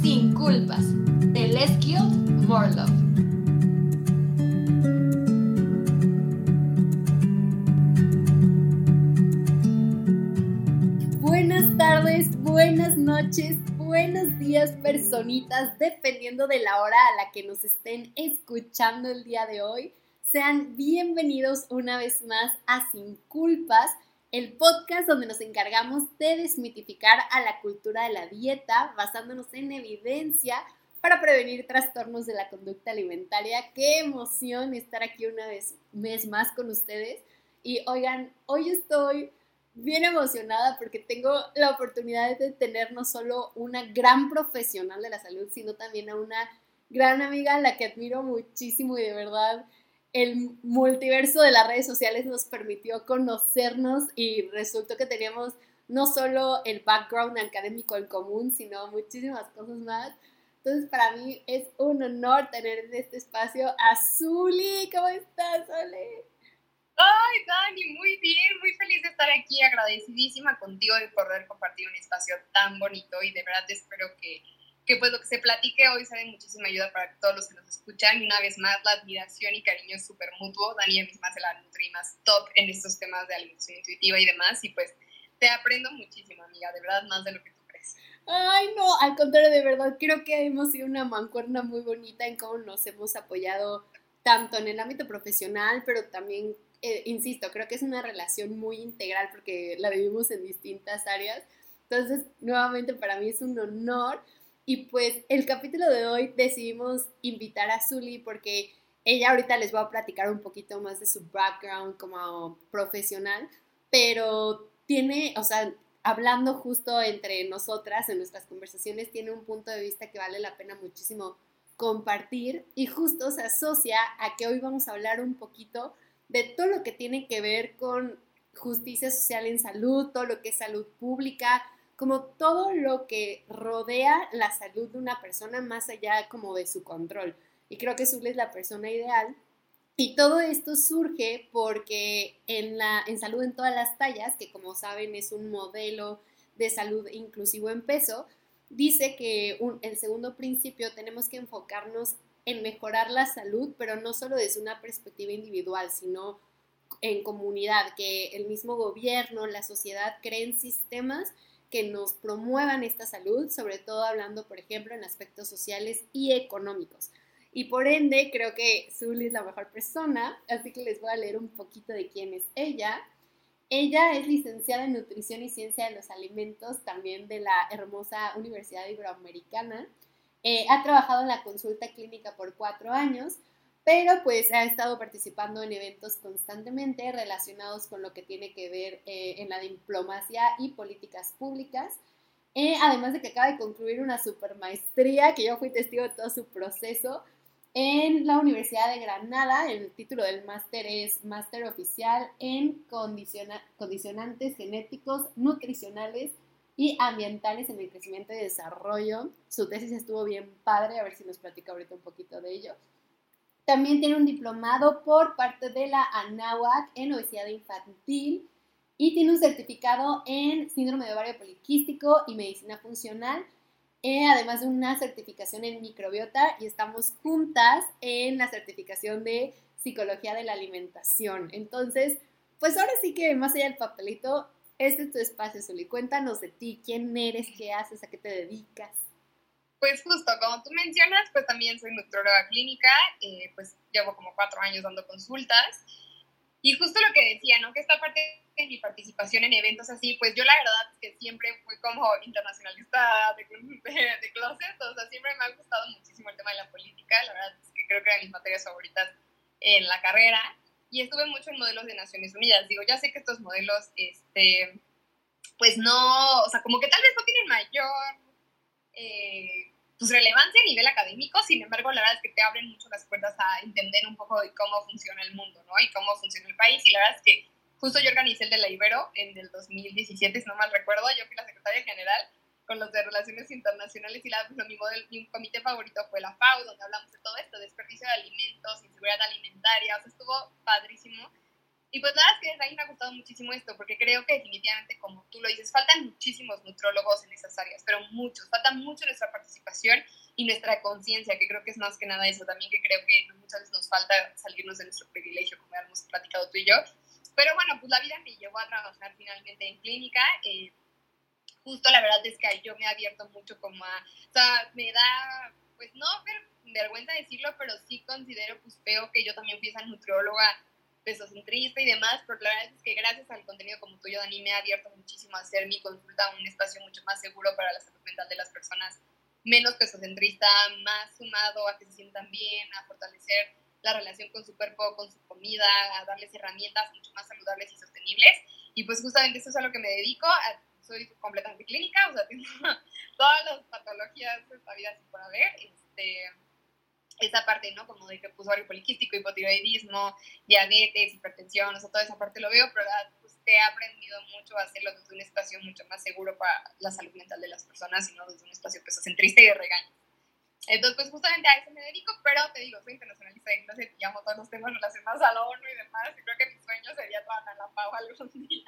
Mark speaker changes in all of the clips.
Speaker 1: Sin Culpas, de. Buenas tardes, buenas noches, buenos días, personitas, dependiendo de la hora a la que nos estén escuchando el día de hoy. Sean bienvenidos una vez más a Sin Culpas el podcast donde nos encargamos de desmitificar a la cultura de la dieta basándonos en evidencia para prevenir trastornos de la conducta alimentaria. Qué emoción estar aquí una vez mes más con ustedes. Y oigan, hoy estoy bien emocionada porque tengo la oportunidad de tener no solo una gran profesional de la salud, sino también a una gran amiga a la que admiro muchísimo y de verdad el multiverso de las redes sociales nos permitió conocernos y resultó que teníamos no solo el background académico en común, sino muchísimas cosas más. Entonces, para mí es un honor tener en este espacio a Zuli. ¿Cómo estás, Zuli?
Speaker 2: Ay, Dani, muy bien, muy feliz de estar aquí, agradecidísima contigo de poder compartir un espacio tan bonito y de verdad espero que que pues lo que se platique hoy sea de muchísima ayuda para todos los que nos escuchan. Y una vez más, la admiración y cariño es súper mutuo. Dani misma se la nutri más top en estos temas de alimentación intuitiva y demás. Y pues te aprendo muchísimo, amiga, de verdad, más de lo que tú crees.
Speaker 1: Ay, no, al contrario, de verdad, creo que hemos sido una mancuerna muy bonita en cómo nos hemos apoyado tanto en el ámbito profesional, pero también, eh, insisto, creo que es una relación muy integral porque la vivimos en distintas áreas. Entonces, nuevamente para mí es un honor y pues el capítulo de hoy decidimos invitar a Zully porque ella ahorita les va a platicar un poquito más de su background como profesional, pero tiene, o sea, hablando justo entre nosotras en nuestras conversaciones, tiene un punto de vista que vale la pena muchísimo compartir y justo se asocia a que hoy vamos a hablar un poquito de todo lo que tiene que ver con justicia social en salud, todo lo que es salud pública, como todo lo que rodea la salud de una persona más allá como de su control. Y creo que Zul es la persona ideal. Y todo esto surge porque en, la, en salud en todas las tallas, que como saben es un modelo de salud inclusivo en peso, dice que el segundo principio tenemos que enfocarnos en mejorar la salud, pero no solo desde una perspectiva individual, sino en comunidad, que el mismo gobierno, la sociedad creen sistemas que nos promuevan esta salud, sobre todo hablando, por ejemplo, en aspectos sociales y económicos. Y por ende, creo que Zully es la mejor persona, así que les voy a leer un poquito de quién es ella. Ella es licenciada en Nutrición y Ciencia de los Alimentos, también de la hermosa Universidad Iberoamericana. Eh, ha trabajado en la consulta clínica por cuatro años, pero pues ha estado participando en eventos constantemente relacionados con lo que tiene que ver eh, en la diplomacia y políticas públicas. Eh, además de que acaba de concluir una supermaestría, que yo fui testigo de todo su proceso, en la Universidad de Granada. El título del máster es Máster Oficial en Condicionantes Genéticos, Nutricionales y Ambientales en el Crecimiento y Desarrollo. Su tesis estuvo bien padre, a ver si nos platica ahorita un poquito de ello. También tiene un diplomado por parte de la ANAWAC en obesidad infantil y tiene un certificado en síndrome de ovario poliquístico y medicina funcional, eh, además de una certificación en microbiota y estamos juntas en la certificación de psicología de la alimentación. Entonces, pues ahora sí que más allá del papelito, este es tu espacio, Soli. Cuéntanos de ti, quién eres, qué haces, a qué te dedicas.
Speaker 2: Pues justo, como tú mencionas, pues también soy nutrióloga clínica, eh, pues llevo como cuatro años dando consultas. Y justo lo que decía, ¿no? Que esta parte de mi participación en eventos así, pues yo la verdad es que siempre fui como internacionalista de, de, closet, o sea, siempre me ha gustado muchísimo el tema de la política, la verdad es que creo que eran mis materias favoritas en la carrera. Y estuve mucho en modelos de Naciones Unidas. Digo, ya sé que estos modelos, este, pues no, o sea, como que tal vez no tienen mayor eh, pues, relevancia a nivel académico, sin embargo, la verdad es que te abren mucho las puertas a entender un poco de cómo funciona el mundo, ¿no? Y cómo funciona el país. Y la verdad es que justo yo organicé el de la Ibero en el 2017, si no mal recuerdo, yo fui la secretaria general con los de Relaciones Internacionales y la, pues, mi, modelo, mi comité favorito fue la FAO, donde hablamos de todo esto, desperdicio de alimentos, inseguridad alimentaria, o sea, estuvo padrísimo. Y pues nada, es que desde ahí me ha gustado muchísimo esto, porque creo que definitivamente, como tú lo dices, faltan muchísimos nutrólogos en esas áreas, pero muchos, falta mucho nuestra participación y nuestra conciencia, que creo que es más que nada eso también, que creo que muchas veces nos falta salirnos de nuestro privilegio, como hemos platicado tú y yo. Pero bueno, pues la vida me llevó a trabajar finalmente en clínica. Eh, justo la verdad es que yo me he abierto mucho como a, o sea, me da, pues no vergüenza decirlo, pero sí considero pues feo que yo también fui esa nutrióloga pesocentrista y demás, pero la verdad es que gracias al contenido como tuyo, Dani, me ha abierto muchísimo a hacer mi consulta un espacio mucho más seguro para la salud mental de las personas, menos pesocentrista, más sumado a que se sientan bien, a fortalecer la relación con su cuerpo, con su comida, a darles herramientas mucho más saludables y sostenibles. Y pues justamente eso es a lo que me dedico. Soy completamente clínica, o sea, tengo todas las patologías sin por haber. Este, esa parte, ¿no? Como de que ovario poliquístico, hipotiroidismo, diabetes, hipertensión, o sea, toda esa parte lo veo, pero pues, he aprendido mucho a hacerlo desde un espacio mucho más seguro para la salud mental de las personas y no desde un espacio pesocentrista y de regaño. Entonces, pues justamente a eso me dedico, pero te digo, soy internacionalista de clase llamo todos los temas relacionados a la ONU y demás, y creo que mi sueño sería trabajar en la PAO algún día.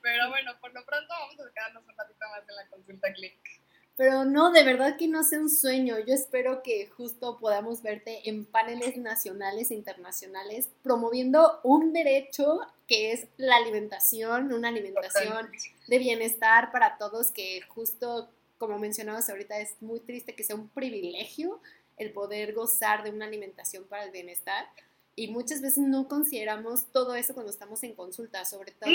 Speaker 2: Pero bueno, por lo pronto vamos a quedarnos un ratito más en la consulta clínica.
Speaker 1: Pero no, de verdad que no sea un sueño. Yo espero que justo podamos verte en paneles nacionales e internacionales promoviendo un derecho que es la alimentación, una alimentación de bienestar para todos que justo como mencionabas ahorita es muy triste que sea un privilegio el poder gozar de una alimentación para el bienestar. Y muchas veces no consideramos todo eso cuando estamos en consulta, sobre todo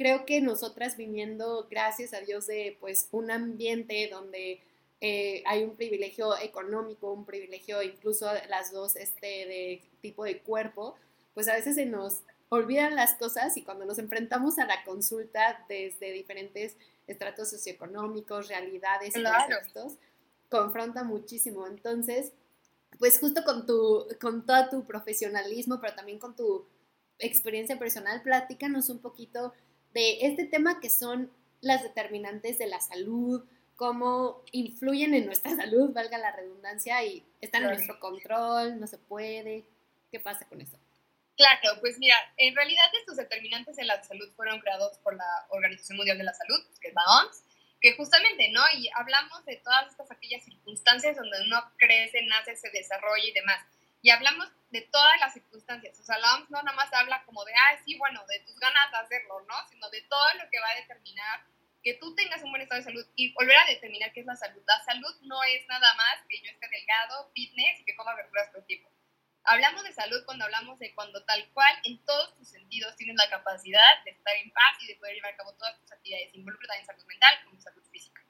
Speaker 1: creo que nosotras viniendo, gracias a Dios, de pues un ambiente donde eh, hay un privilegio económico, un privilegio incluso las dos este, de tipo de cuerpo, pues a veces se nos olvidan las cosas y cuando nos enfrentamos a la consulta desde diferentes estratos socioeconómicos, realidades y contextos, confronta muchísimo. Entonces, pues justo con, tu, con todo tu profesionalismo, pero también con tu experiencia personal, platícanos un poquito de este tema que son las determinantes de la salud, cómo influyen en nuestra salud, valga la redundancia, y están en nuestro control, no se puede. ¿Qué pasa con eso?
Speaker 2: Claro, pues mira, en realidad estos determinantes de la salud fueron creados por la Organización Mundial de la Salud, que es la OMS, que justamente, ¿no? Y hablamos de todas estas aquellas circunstancias donde uno crece, nace, se desarrolla y demás. Y hablamos de todas las circunstancias. O sea, la OMS no nada más habla como de, ah, sí, bueno, de tus ganas de hacerlo, ¿no? Sino de todo lo que va a determinar que tú tengas un buen estado de salud y volver a determinar qué es la salud. La salud no es nada más que yo esté delgado, fitness y que coma verduras todo el tiempo. Hablamos de salud cuando hablamos de cuando tal cual en todos tus sentidos tienes la capacidad de estar en paz y de poder llevar a cabo todas tus actividades, involucra también salud mental como salud física,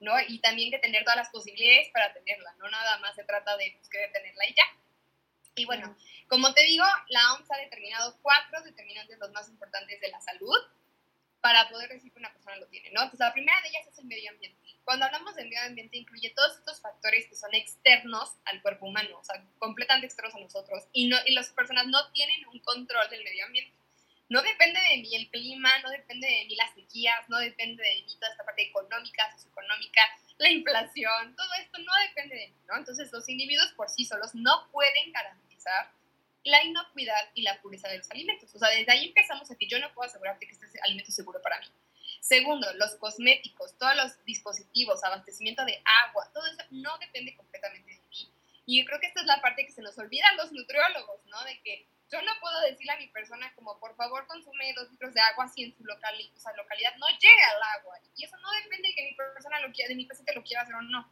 Speaker 2: ¿no? Y también de tener todas las posibilidades para tenerla, no nada más se trata de pues, querer tenerla y ya, y bueno, como te digo, la OMS ha determinado cuatro determinantes los más importantes de la salud para poder decir que una persona lo tiene, ¿no? Entonces, la primera de ellas es el medio ambiente. Cuando hablamos del medio ambiente, incluye todos estos factores que son externos al cuerpo humano, o sea, completamente externos a nosotros, y, no, y las personas no tienen un control del medio ambiente. No depende de mí el clima, no depende de mí las sequías, no depende de mí toda esta parte económica, socioeconómica, la inflación, todo esto no depende de mí, ¿no? Entonces los individuos por sí solos no pueden garantizar la inocuidad y la pureza de los alimentos. O sea, desde ahí empezamos a que yo no puedo asegurarte que este alimento seguro para mí. Segundo, los cosméticos, todos los dispositivos, abastecimiento de agua, todo eso no depende completamente de mí. Y yo creo que esta es la parte que se nos olvida a los nutriólogos, ¿no? De que yo no puedo decirle a mi persona como, por favor, consume dos litros de agua si en su local, o sea, localidad no llega el agua. Y eso no depende de que mi persona lo quiera, de mi paciente lo quiera hacer o no.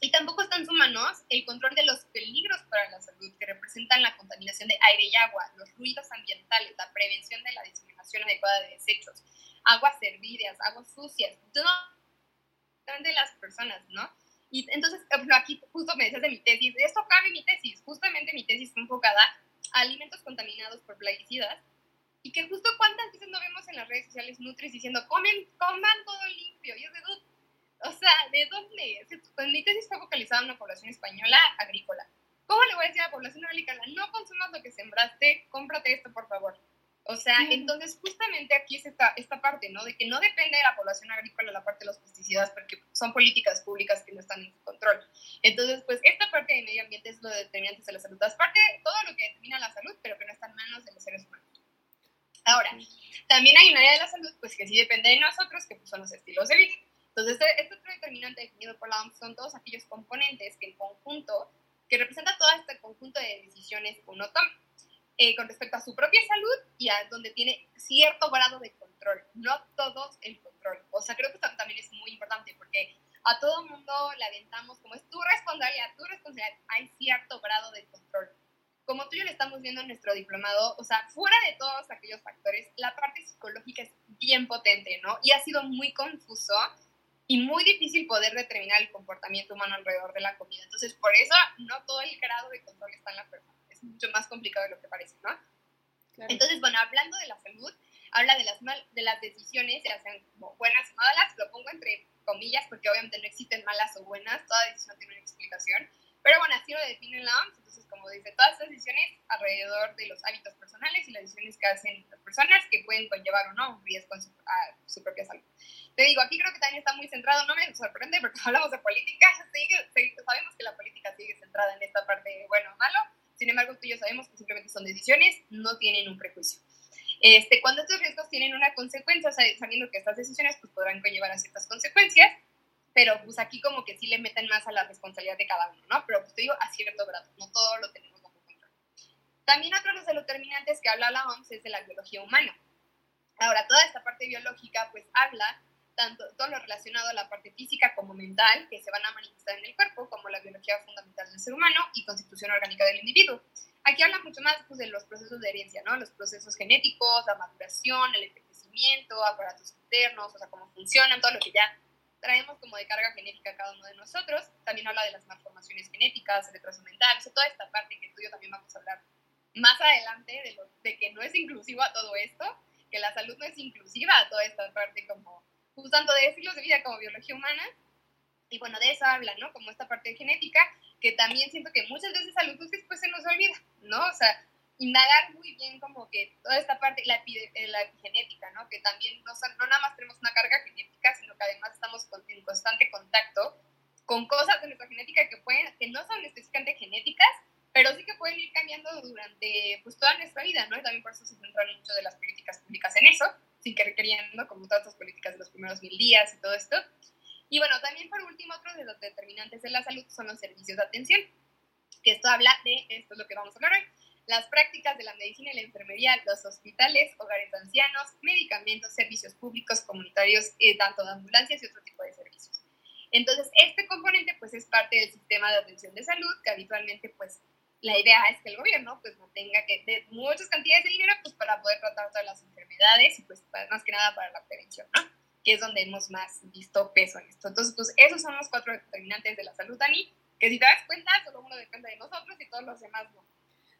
Speaker 2: Y tampoco está en sus manos el control de los peligros para la salud que representan la contaminación de aire y agua, los ruidos ambientales, la prevención de la diseminación adecuada de desechos, aguas servidas, aguas sucias, todo de las personas, ¿no? Y entonces, aquí justo me decías de mi tesis, esto cabe mi tesis, justamente mi tesis fue enfocada alimentos contaminados por plaguicidas y que justo cuántas veces no vemos en las redes sociales Nutris diciendo, comen, coman todo limpio. Y es de, o sea, ¿de dónde? Pues mi tesis está focalizada en una población española agrícola. ¿Cómo le voy a decir a la población agrícola, no consumas lo que sembraste, cómprate esto, por favor? O sea, entonces justamente aquí es esta, esta parte, ¿no? De que no depende de la población agrícola la parte de los pesticidas porque son políticas públicas que no están en su control. Entonces, pues esta parte de medio ambiente es lo determinante de la salud. Es parte todo lo que determina la salud, pero que no está en manos de los seres humanos. Ahora, también hay un área de la salud, pues que sí depende de nosotros, que pues, son los estilos de vida. Entonces, este, este otro determinante definido por la OMS son todos aquellos componentes que en conjunto, que representa todo este conjunto de decisiones que uno toma eh, con respecto a su propia salud y a donde tiene cierto grado de control, no todos el control. O sea, creo que esto también es muy importante porque a todo mundo le aventamos como es tu responsabilidad, tu responsabilidad, hay cierto grado de control como tú y yo le estamos viendo en nuestro diplomado, o sea, fuera de todos aquellos factores, la parte psicológica es bien potente, ¿no? Y ha sido muy confuso y muy difícil poder determinar el comportamiento humano alrededor de la comida. Entonces, por eso no todo el grado de control está en la persona. Es mucho más complicado de lo que parece, ¿no? Entonces, bueno, hablando de la salud, habla de las, mal, de las decisiones, ya sean como buenas o malas, lo pongo entre comillas porque obviamente no existen malas o buenas, toda decisión tiene una explicación pero bueno, así lo define la OMS, entonces como dice, todas estas decisiones alrededor de los hábitos personales y las decisiones que hacen las personas que pueden conllevar o no un riesgo a su, propia salud. Te digo, aquí creo que también está muy centrado, no me sorprende porque hablamos de política, sabemos que la política sigue centrada en esta parte de bueno o malo, sin embargo tú y yo sabemos que simplemente son decisiones, no tienen un prejuicio. Este, cuando estos riesgos tienen una consecuencia, sabiendo que estas decisiones pues, podrán conllevar a ciertas consecuencias, pero pues aquí como que sí le meten más a la responsabilidad de cada uno, ¿no? Pero pues te digo a cierto grado, no todo lo tenemos bajo control. También otro de los determinantes que habla la OMS es de la biología humana. Ahora, toda esta parte biológica pues habla tanto todo lo relacionado a la parte física como mental que se van a manifestar en el cuerpo, como la biología fundamental del ser humano y constitución orgánica del individuo. Aquí habla mucho más pues, de los procesos de herencia, ¿no? Los procesos genéticos, la maduración, el envejecimiento, aparatos internos, o sea, cómo funcionan, todo lo que ya traemos como de carga genética cada uno de nosotros. También habla de las malformaciones genéticas, retraso mental, toda esta parte que tú y yo también vamos a hablar más adelante de, lo, de que no es inclusivo a todo esto, que la salud no es inclusiva a toda esta parte como, pues tanto de estilos de vida como biología humana. Y bueno, de eso habla, ¿no? Como esta parte genética, que también siento que muchas veces a los después se nos olvida, ¿no? O sea, indagar muy bien como que toda esta parte, la, eh, la epigenética, ¿no? Que también no, no, nada más tenemos una carga genética, sino que además estamos en constante contacto con cosas de nuestra genética que, pueden, que no son específicamente genéticas, pero sí que pueden ir cambiando durante pues, toda nuestra vida, ¿no? Y también por eso se centran mucho de las políticas públicas en eso, sin que requiriendo como todas las políticas de los primeros mil días y todo esto. Y bueno, también por último, otro de los determinantes de la salud son los servicios de atención, que esto habla de, esto es lo que vamos a hablar hoy, las prácticas de la medicina y la enfermería, los hospitales, hogares de ancianos, medicamentos, servicios públicos, comunitarios, eh, tanto de ambulancias y otro tipo de servicios. Entonces, este componente pues es parte del sistema de atención de salud que habitualmente pues la idea es que el gobierno pues no tenga que de muchas cantidades de dinero pues para poder tratar todas las enfermedades y pues más que nada para la prevención, ¿no? Que es donde hemos más visto peso en esto. Entonces, pues esos son los cuatro determinantes de la salud, Dani, que si te das cuenta, solo uno depende de nosotros y todos los demás no.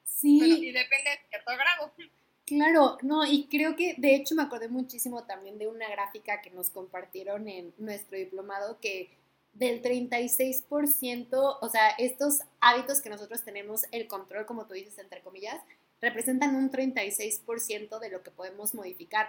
Speaker 2: Sí. y depende de cierto grado.
Speaker 1: Claro, no, y creo que de hecho me acordé muchísimo también de una gráfica que nos compartieron en nuestro diplomado que del 36%, o sea, estos hábitos que nosotros tenemos, el control, como tú dices, entre comillas, representan un 36% de lo que podemos modificar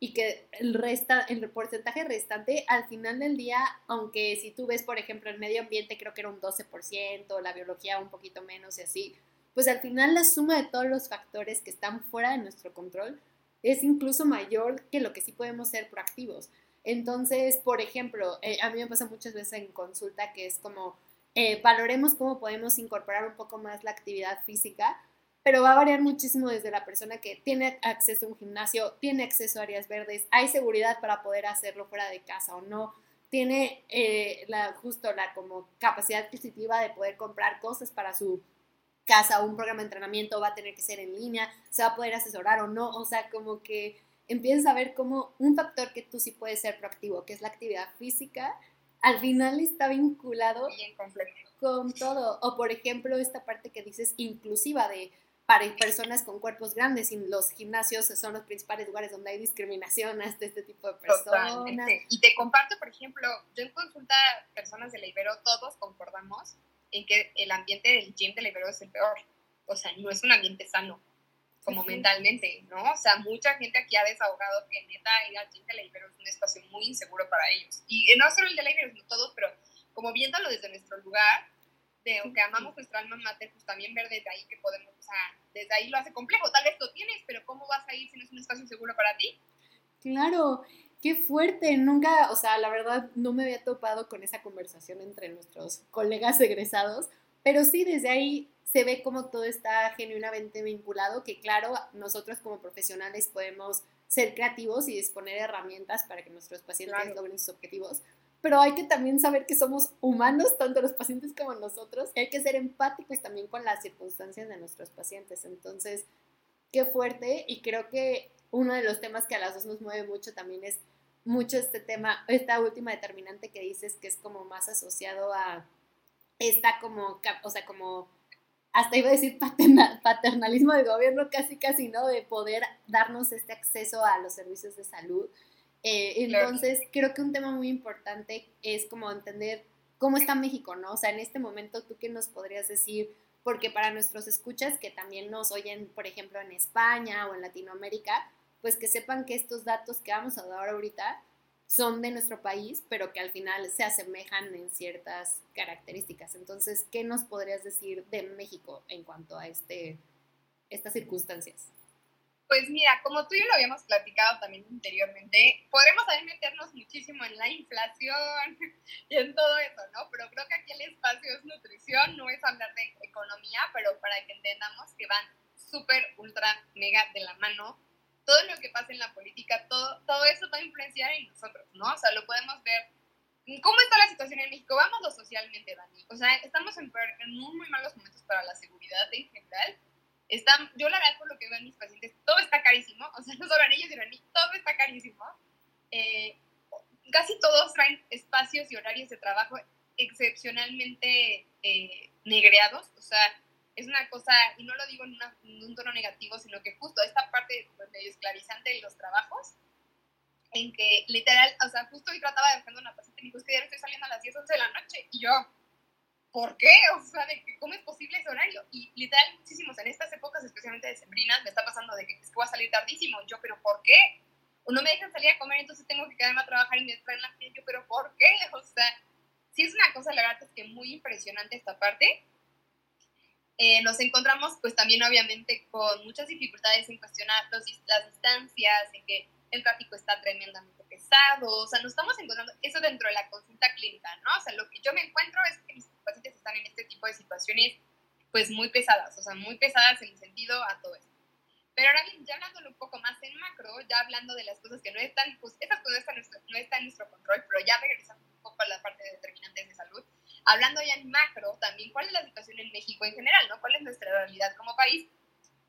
Speaker 1: y que el, resta, el porcentaje restante al final del día, aunque si tú ves, por ejemplo, el medio ambiente creo que era un 12%, la biología un poquito menos y así, pues al final la suma de todos los factores que están fuera de nuestro control es incluso mayor que lo que sí podemos ser proactivos. Entonces, por ejemplo, eh, a mí me pasa muchas veces en consulta que es como, eh, valoremos cómo podemos incorporar un poco más la actividad física, pero va a variar muchísimo desde la persona que tiene acceso a un gimnasio, tiene acceso a áreas verdes, hay seguridad para poder hacerlo fuera de casa o no, tiene eh, la, justo la como capacidad adquisitiva de poder comprar cosas para su casa un programa de entrenamiento va a tener que ser en línea, se va a poder asesorar o no, o sea, como que empiezas a ver como un factor que tú sí puedes ser proactivo, que es la actividad física, al final está vinculado con todo. O por ejemplo, esta parte que dices inclusiva de para personas con cuerpos grandes y los gimnasios son los principales lugares donde hay discriminación hasta este tipo de personas.
Speaker 2: Y te comparto, por ejemplo, yo en consulta personas de la Ibero, todos concordamos en que el ambiente del gym de la Ibero es el peor. O sea, no es un ambiente sano, como mentalmente, ¿no? O sea, mucha gente aquí ha desahogado que neta ir al gym de la Ibero es un espacio muy inseguro para ellos. Y no solo el de la Ibero, sino todos, pero como viéndolo desde nuestro lugar, de que amamos nuestra alma mater, pues también ver desde ahí que podemos, o sea, desde ahí lo hace complejo. Tal vez lo tienes, pero ¿cómo vas a ir si no es un espacio seguro para ti?
Speaker 1: Claro, qué fuerte. Nunca, o sea, la verdad no me había topado con esa conversación entre nuestros colegas egresados, pero sí, desde ahí se ve como todo está genuinamente vinculado, que claro, nosotros como profesionales podemos ser creativos y disponer de herramientas para que nuestros pacientes logren sus objetivos, pero hay que también saber que somos humanos, tanto los pacientes como nosotros, y hay que ser empáticos también con las circunstancias de nuestros pacientes. Entonces, qué fuerte, y creo que uno de los temas que a las dos nos mueve mucho también es mucho este tema, esta última determinante que dices que es como más asociado a esta como, o sea, como hasta iba a decir paternalismo del gobierno, casi casi, ¿no? De poder darnos este acceso a los servicios de salud. Eh, entonces, creo que un tema muy importante es como entender cómo está México, ¿no? O sea, en este momento, ¿tú qué nos podrías decir? Porque para nuestros escuchas que también nos oyen, por ejemplo, en España o en Latinoamérica, pues que sepan que estos datos que vamos a dar ahorita son de nuestro país, pero que al final se asemejan en ciertas características. Entonces, ¿qué nos podrías decir de México en cuanto a este, estas circunstancias?
Speaker 2: Pues mira, como tú y yo lo habíamos platicado también anteriormente, podremos ahí meternos muchísimo en la inflación y en todo eso, ¿no? Pero creo que aquí el espacio es nutrición, no es hablar de economía, pero para que entendamos que van súper, ultra, mega de la mano todo lo que pasa en la política, todo, todo eso va a influenciar en nosotros, ¿no? O sea, lo podemos ver. ¿Cómo está la situación en México? Vámonos socialmente, Dani. O sea, estamos en, muy, muy malos momentos para la seguridad en general. Están, yo la verdad, por lo que veo en mis pacientes, todo está carísimo. O sea, no solo en ellos, sino en mí, todo está carísimo. Eh, casi todos traen espacios y horarios de trabajo excepcionalmente eh, negreados. O sea, es una cosa, y no lo digo en, un tono negativo, sino que justo esta parte medio esclarizante de los trabajos, en que literal, o sea, justo hoy trataba de buscando una paciente y me dijo, es que ya estoy saliendo a las 10, 11 de la noche, y yo, ¿por qué? O sea, de que, ¿cómo es posible ese horario? Y literal, muchísimos, en estas épocas, especialmente de sembrinas, me está pasando de que es que voy a salir tardísimo, yo, ¿pero por qué? O no me dejan salir a comer, entonces tengo que quedarme a trabajar y me traen la yo, ¿pero por qué? O sea, sí es una cosa, la verdad es que muy impresionante esta parte, eh, nos encontramos pues también obviamente con muchas dificultades en cuestionar los, las distancias, en que el tráfico está tremendamente pesado, o sea, nos estamos encontrando eso dentro de la consulta clínica, ¿no? O sea, lo que yo me encuentro es que mis pacientes están en este tipo de situaciones pues muy pesadas, o sea, muy pesadas en el sentido a todo esto. Pero ahora bien, ya hablándolo un poco más en macro, ya hablando de las cosas que no están, pues esas cosas no están en nuestro control, pero ya regresando un poco a la parte de determinantes de salud, hablando ya en macro, también cuál es la situación en México en general, ¿no? ¿Cuál es nuestra realidad como país?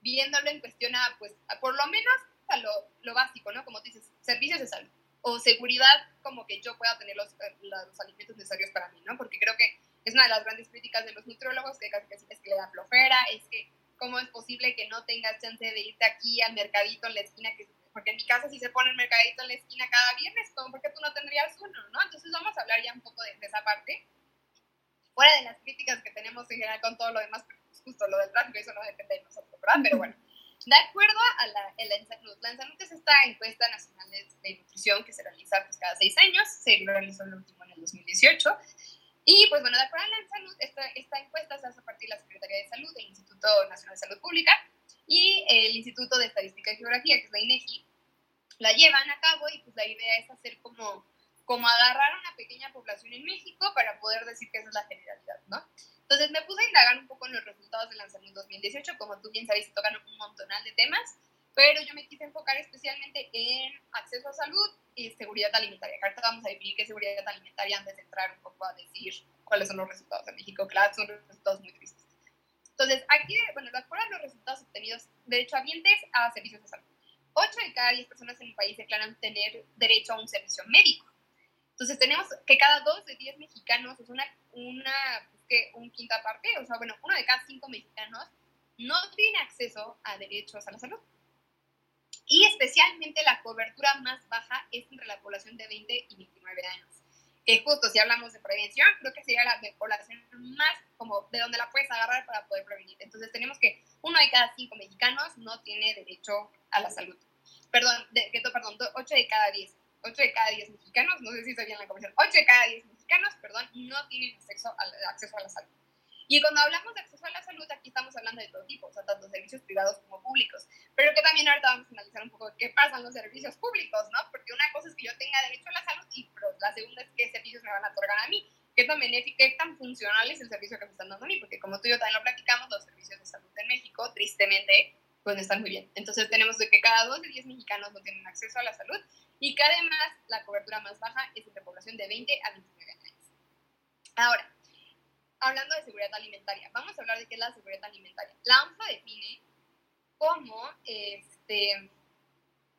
Speaker 2: Viéndolo en cuestión a, pues, por lo menos a lo, lo, básico, ¿no? Como dices, servicios de salud o seguridad, como que yo pueda tener los, eh, los, alimentos necesarios para mí, ¿no? Porque creo que es una de las grandes críticas de los nutriólogos, que casi es que le da flojera, es que cómo es posible que no tengas chance de irte aquí al mercadito en la esquina, que, porque en mi casa si se pone el mercadito en la esquina cada viernes, ¿cómo? porque tú no tendrías uno, ¿no? Entonces vamos a hablar ya un poco de, de esa parte fuera de las críticas que tenemos en general con todo lo demás, pues justo lo del tráfico, eso no depende de nosotros, ¿verdad? Pero bueno, de acuerdo a la, la ENSANUD, la ENSANUD es esta encuesta nacional de, nutrición que se realiza pues, cada seis años, se realizó el último en el 2018, y pues bueno, de acuerdo a la ENSANUD, esta, esta encuesta se hace a partir de la Secretaría de Salud, del Instituto Nacional de Salud Pública y el Instituto de Estadística y Geografía, que es la INEGI, la llevan a cabo y pues la idea es hacer como como agarrar a una pequeña población en México para poder decir que esa es la generalidad, ¿no? Entonces me puse a indagar un poco en los resultados del lanzamiento 2018, como tú bien sabes, se tocan un montonal de temas, pero yo me quise enfocar especialmente en acceso a salud y seguridad alimentaria. Ahorita vamos a definir qué es seguridad alimentaria antes de entrar un poco a decir cuáles son los resultados en México. Claro, son resultados muy tristes. Entonces, aquí, bueno, a los resultados obtenidos de hecho habientes a servicios de salud, 8 de cada 10 personas en el país declaran tener derecho a un servicio médico. Entonces tenemos que cada dos de diez mexicanos, es una, una pues, que un quinta parte, o sea, bueno, uno de cada cinco mexicanos no tiene acceso a derechos a la salud. Y especialmente la cobertura más baja es entre la población de 20 y 29 años. Que justo si hablamos de prevención, creo que sería la población más como de donde la puedes agarrar para poder prevenir. Entonces tenemos que uno de cada cinco mexicanos no tiene derecho a la salud. Perdón, de, perdón, 8 de cada 10 8 de cada 10 mexicanos, no sé si está bien la conversación, 8 de cada 10 mexicanos, perdón, no tienen acceso a, acceso a la salud. Y cuando hablamos de acceso a la salud, aquí estamos hablando de todo tipo, o sea, tanto servicios privados como públicos. Pero que también ahorita vamos a analizar un poco qué pasa en los servicios públicos, ¿no? Porque una cosa es que yo tenga derecho a la salud y la segunda es qué servicios me van a otorgar a mí. ¿Qué tan benéfico, qué tan funcional es el servicio que me están dando a mí? Porque como tú y yo también lo platicamos, los servicios de salud en México, tristemente, pues no están muy bien. Entonces tenemos de que cada dos de 10 mexicanos no tienen acceso a la salud y que además la cobertura más baja es entre población de 20 a 29 años. Ahora, hablando de seguridad alimentaria, vamos a hablar de qué es la seguridad alimentaria. La OMS define como, este,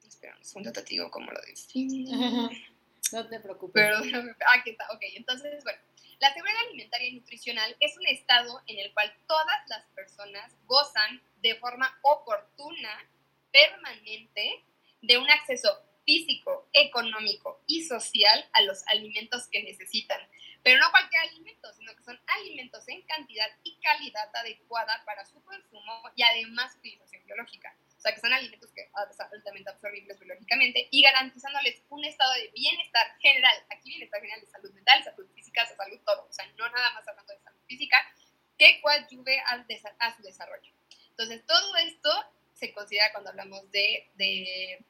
Speaker 2: espera un segundo, te digo cómo lo define.
Speaker 1: No te preocupes.
Speaker 2: Perdón, aquí está, ok, entonces, bueno, la seguridad alimentaria y nutricional es un estado en el cual todas las personas gozan de forma oportuna, permanente, de un acceso físico, económico y social a los alimentos que necesitan, pero no cualquier alimento, sino que son alimentos en cantidad y calidad adecuada para su consumo y además utilización biológica. O sea, que son alimentos que son altamente absorbibles biológicamente y garantizándoles un estado de bienestar general. Aquí bienestar general de salud mental, salud física, salud todo. O sea, no nada más hablando de salud física, que coadyuve a su desarrollo. Entonces, todo esto se considera cuando hablamos de, de,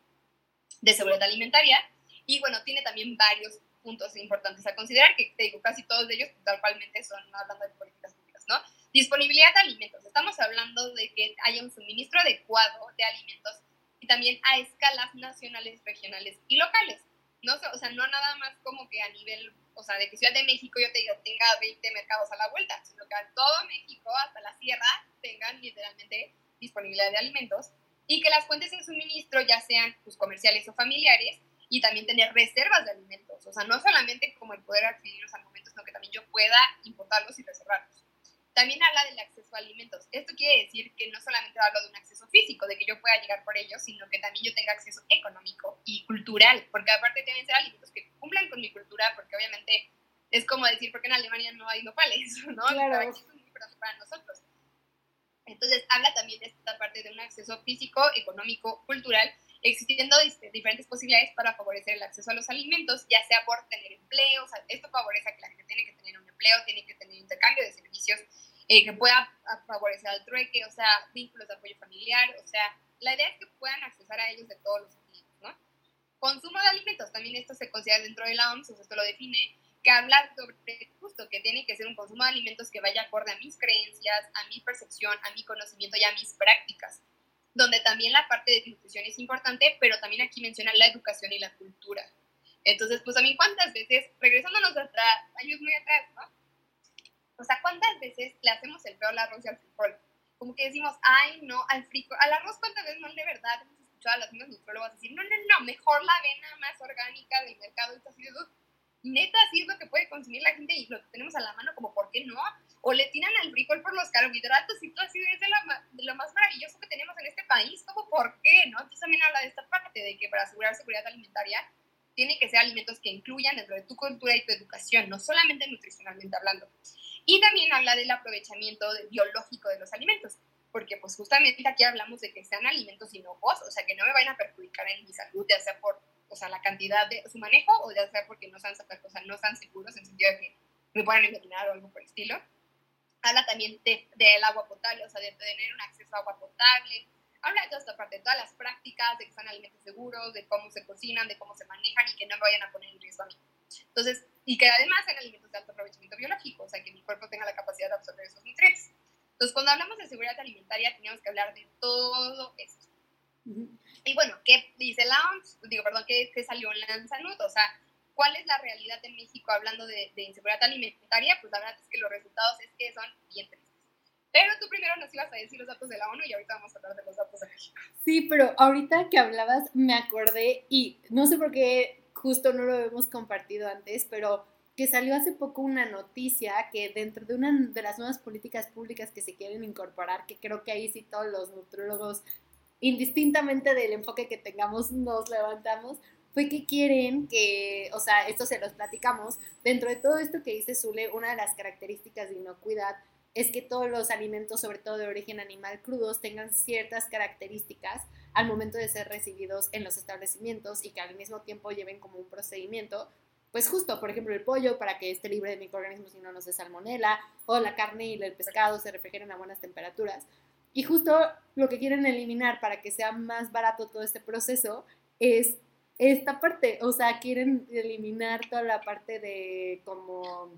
Speaker 2: de seguridad alimentaria. Y bueno, tiene también varios puntos importantes a considerar, que te digo, casi todos de ellos tal cualmente son hablando de políticas públicas, ¿no? Disponibilidad de alimentos. Estamos hablando de que haya un suministro adecuado de alimentos y también a escalas nacionales, regionales y locales. No, o sea, no nada más como que a nivel, o sea, de que Ciudad de México yo te diga tenga 20 mercados a la vuelta, sino que a todo México, hasta la sierra, tengan literalmente disponibilidad de alimentos y que las fuentes de suministro, ya sean pues, comerciales o familiares, y también tener reservas de alimentos. O sea, no solamente como el poder adquirirlos al momento, sino que también yo pueda importarlos y reservarlos. También habla del acceso a alimentos. Esto quiere decir que no solamente hablo de un acceso físico, de que yo pueda llegar por ellos, sino que también yo tenga acceso económico y cultural, porque aparte deben ser alimentos que cumplan con mi cultura, porque obviamente es como decir, porque en Alemania no hay nopales, ¿no? Claro. muy para nosotros. Entonces, habla también de esta parte de un acceso físico, económico, cultural, existiendo diferentes posibilidades para favorecer el acceso a los alimentos, ya sea por tener empleo, o sea, esto favorece a que la gente tiene que tener un empleo, tiene que tener intercambio de servicios, eh, que pueda favorecer al trueque, o sea, vínculos de apoyo familiar, o sea, la idea es que puedan accesar a ellos de todos los sentidos, ¿no? Consumo de alimentos, también esto se considera dentro de la OMS, o sea, esto lo define, que habla sobre justo que tiene que ser un consumo de alimentos que vaya acorde a mis creencias, a mi percepción, a mi conocimiento y a mis prácticas donde también la parte de nutrición es importante, pero también aquí menciona la educación y la cultura. Entonces, pues también cuántas veces, regresándonos atrás, años muy atrás, ¿no? O sea, ¿cuántas veces le hacemos el feo al arroz y al frijol? Como que decimos, ay, no, al frijol, al arroz, ¿cuántas veces no de verdad hemos escuchado a las mismas nutriólogas decir, no, no, no, mejor la avena más orgánica del mercado, de neta, así es lo que puede consumir la gente y lo tenemos a la mano, como, ¿por qué no? O le tiran al frijol por los carbohidratos y todo así es de, lo más maravilloso que tenemos en este país, como, ¿por qué? ¿No? Entonces también habla de esta parte, de que para asegurar seguridad alimentaria tiene que ser alimentos que incluyan dentro de tu cultura y tu educación, no solamente nutricionalmente hablando. Y también habla del aprovechamiento biológico de los alimentos, porque pues justamente aquí hablamos de que sean alimentos inocuos, o sea, que no me vayan a perjudicar en mi salud, ya sea por o sea, la cantidad de su manejo, o ya sea porque no sean, o sea, no están seguros en el sentido de que me puedan envenenar o algo por el estilo. Habla también del de, agua potable, o sea, de tener un acceso a agua potable. Habla de toda esta parte, de todas las prácticas, de que son alimentos seguros, de cómo se cocinan, de cómo se manejan y que no me vayan a poner en riesgo a mí. Entonces, y que además sean alimentos de alto aprovechamiento biológico, o sea, que mi cuerpo tenga la capacidad de absorber esos nutrientes. Entonces, cuando hablamos de seguridad alimentaria, teníamos que hablar de todo esto. Y bueno, ¿qué dice la OMS? Digo, perdón, ¿qué, salió en la salud? O sea, ¿cuál es la realidad en México hablando de, inseguridad alimentaria? Pues la verdad es que los resultados es que son bien tristes. Pero tú primero nos ibas a decir los datos de la ONU y ahorita vamos a hablar de los datos de México.
Speaker 1: Sí, pero ahorita que hablabas me acordé y no sé por qué justo no lo hemos compartido antes, pero que salió hace poco una noticia que dentro de una de las nuevas políticas públicas que se quieren incorporar, que creo que ahí sí todos los nutrólogos indistintamente del enfoque que tengamos, nos levantamos, fue que quieren que, o sea, esto se los platicamos, dentro de todo esto que dice Zule, una de las características de inocuidad es que todos los alimentos, sobre todo de origen animal crudos, tengan ciertas características al momento de ser recibidos en los establecimientos y que al mismo tiempo lleven como un procedimiento pues justo, por ejemplo, el pollo para que esté libre de microorganismos y no nos dé salmonela, o la carne y el pescado se refrigeren a buenas temperaturas. Y justo lo que quieren eliminar para que sea más barato todo este proceso es esta parte, o sea, quieren eliminar toda la parte de como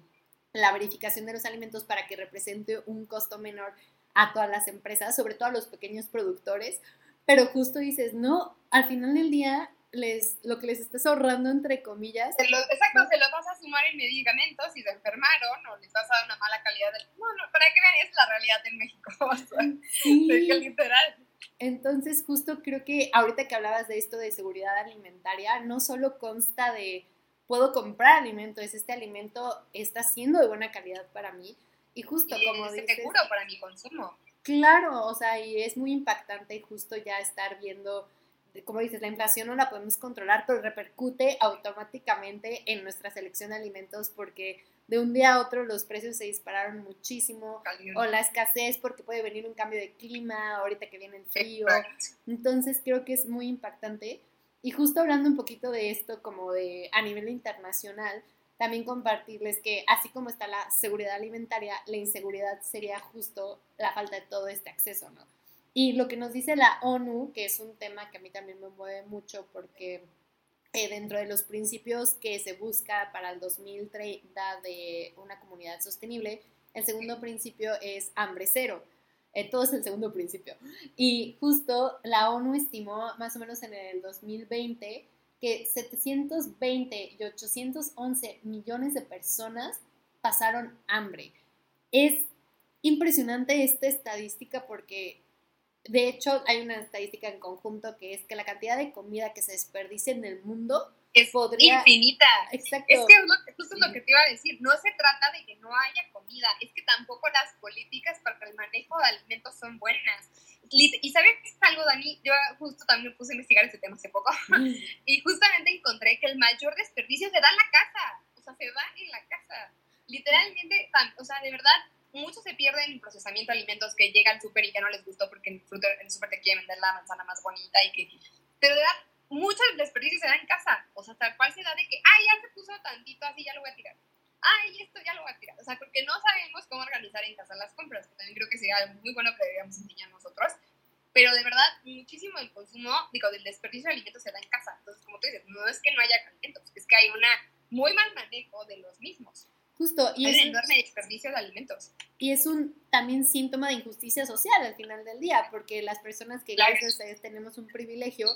Speaker 1: la verificación de los alimentos para que represente un costo menor a todas las empresas, sobre todo a los pequeños productores, pero justo dices, no, al final del día les, lo que les estás ahorrando, entre comillas.
Speaker 2: exacto, se lo vas a sumar en medicamentos y se enfermaron o les vas a dar una mala calidad del... No, no, para que vean, es la realidad en México. sí. literal.
Speaker 1: Entonces, justo creo que ahorita que hablabas de esto de seguridad alimentaria, no solo consta de puedo comprar alimento, es este alimento está siendo de buena calidad para mí. Y justo como
Speaker 2: es seguro para mi consumo.
Speaker 1: Claro, o sea, y es muy impactante justo ya estar viendo como dices, la inflación no la podemos controlar, pero repercute automáticamente en nuestra selección de alimentos porque de un día a otro los precios se dispararon muchísimo o la escasez porque puede venir un cambio de clima ahorita que viene el frío. Entonces creo que es muy impactante. Y justo hablando un poquito de esto como de a nivel internacional, también compartirles que así como está la seguridad alimentaria, la inseguridad sería justo la falta de todo este acceso, ¿no? Y lo que nos dice la ONU, que es un tema que a mí también me mueve mucho porque eh, dentro de los principios que se busca para el 2030 de una comunidad sostenible, el segundo principio es hambre cero. Eh, todo es el segundo principio. Y justo la ONU estimó más o menos en el 2020 que 720 y 811 millones de personas pasaron hambre. Es impresionante esta estadística porque de hecho, hay una estadística en conjunto que es que la cantidad de comida que se desperdicia en el mundo
Speaker 2: es podría... infinita. Exacto. Es que es lo que, justo lo que te iba a decir. No se trata de que no haya comida, es que tampoco las políticas para el manejo de alimentos son buenas. Y sabes algo, Dani, yo justo también me puse a investigar ese tema hace poco y justamente encontré que el mayor desperdicio se da en la casa, o sea, se da en la casa. Literalmente, o sea, de verdad, muchos se pierden en procesamiento de alimentos que llegan al súper y que no les gustó porque en el súper te quieren vender la manzana más bonita y que... Pero de verdad, muchos desperdicios se dan en casa. O sea, tal cual se da de que, ay, ya se puso tantito así, ya lo voy a tirar. Ay, esto ya lo voy a tirar. O sea, porque no sabemos cómo organizar en casa las compras, que también creo que sería muy bueno que deberíamos enseñar nosotros. Pero de verdad, muchísimo del consumo, digo, del desperdicio de alimentos se da en casa. Entonces, como tú dices, no es que no haya alimentos, es que hay una muy mal manejo de los mismos.
Speaker 1: Justo.
Speaker 2: Y es un enorme desperdicio de alimentos.
Speaker 1: Y es un también síntoma de injusticia social al final del día, porque las personas que gracias a tenemos un privilegio,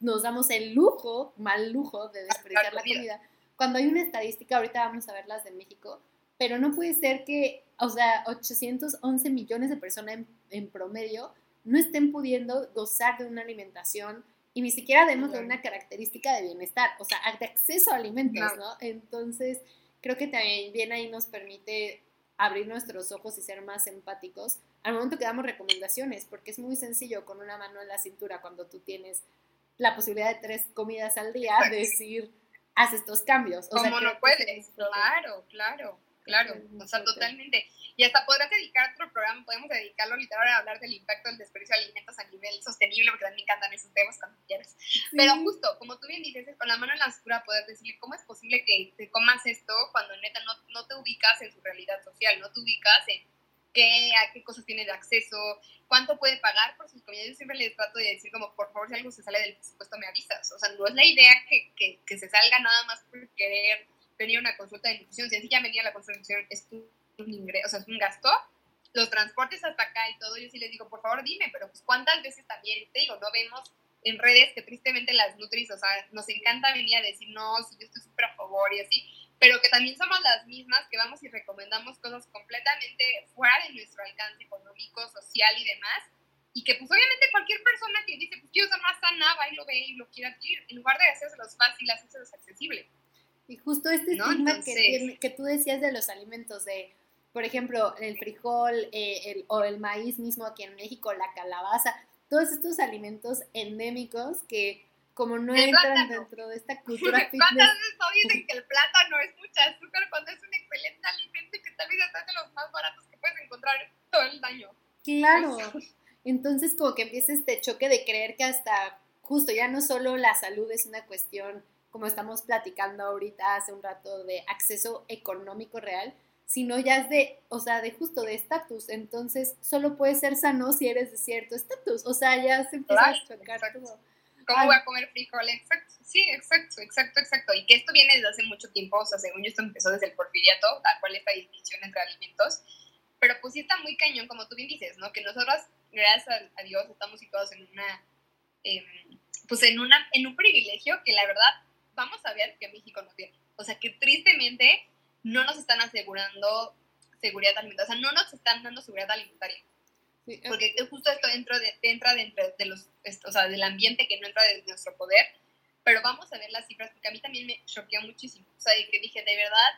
Speaker 1: nos damos el lujo, mal lujo, de desperdiciar la comida. Cuando hay una estadística, ahorita vamos a ver las de México, pero no puede ser que, o sea, 811 millones de personas en, promedio no estén pudiendo gozar de una alimentación y ni siquiera demos de una característica de bienestar, o sea, de acceso a alimentos, ¿no? Entonces, creo que también ahí nos permite abrir nuestros ojos y ser más empáticos al momento que damos recomendaciones, porque es muy sencillo con una mano en la cintura cuando tú tienes la posibilidad de tres comidas al día, decir, haz estos cambios.
Speaker 2: O Como no puedes, claro, claro. Claro, o sea, totalmente. Y hasta podrás dedicar otro programa, podemos dedicarlo literal a hablar del impacto del desperdicio de alimentos a nivel sostenible, porque también me encantan esos temas cuando quieras. Pero justo, como tú bien dices, con la mano en la oscura poder decirle cómo es posible que te comas esto cuando neta no, no te ubicas en su realidad social, no te ubicas en qué, a qué cosas tiene de acceso, cuánto puede pagar por sus comidas. Yo siempre les trato de decir como, por favor, si algo se sale del presupuesto me avisas. O sea, no es la idea que, que, que se salga nada más por querer venía una consulta de nutrición, si ya venía la consulta de nutrición, es un ingreso, o sea, es un gasto, los transportes hasta acá y todo, yo sí les digo, por favor dime, pero pues cuántas veces también, te digo, no vemos en redes que tristemente las nutris, o sea, nos encanta venir a decir, no, si yo estoy súper a favor y así, pero que también somos las mismas que vamos y recomendamos cosas completamente fuera de nuestro alcance económico, social y demás, y que pues obviamente cualquier persona que dice, pues quiero ser más sana, va y lo ve y lo quiere adquirir, en lugar de hacérselos fácil, hacérselos accesible.
Speaker 1: Y justo este estigma que, que tú decías de los alimentos, de, por ejemplo, el frijol eh, el, o el maíz mismo aquí en México, la calabaza, todos estos alimentos endémicos que como no entran dentro de esta cultura
Speaker 2: fitness. ¿Cuántas veces dicen que el plátano es mucha azúcar cuando es un excelente alimento y que tal vez es de los más baratos que puedes encontrar todo el año?
Speaker 1: Claro. Entonces como que empieza este choque de creer que hasta justo ya no solo la salud es una cuestión como estamos platicando ahorita hace un rato, de acceso económico real, sino ya es de, o sea, de justo de estatus. Entonces, solo puedes ser sano si eres de cierto estatus. O sea, ya se empieza a chocar todo.
Speaker 2: ¿Cómo voy a comer frijoles? Exacto, sí, exacto, exacto, exacto. Y que esto viene desde hace mucho tiempo, o sea, según yo esto empezó desde el porfiriato, tal cual esta distinción entre alimentos. Pero pues sí está muy cañón, como tú bien dices, ¿no? Que nosotros, gracias a, Dios, estamos situados en una, em, pues en, una, en un privilegio que la verdad vamos a ver que México no tiene. O sea, que tristemente no nos están asegurando seguridad alimentaria, o sea, no nos están dando seguridad alimentaria. Porque justo esto entra, de, entra dentro de los, o sea, del ambiente que no entra de nuestro poder, pero vamos a ver las cifras, porque a mí también me choqueó muchísimo. O sea, que dije, de verdad,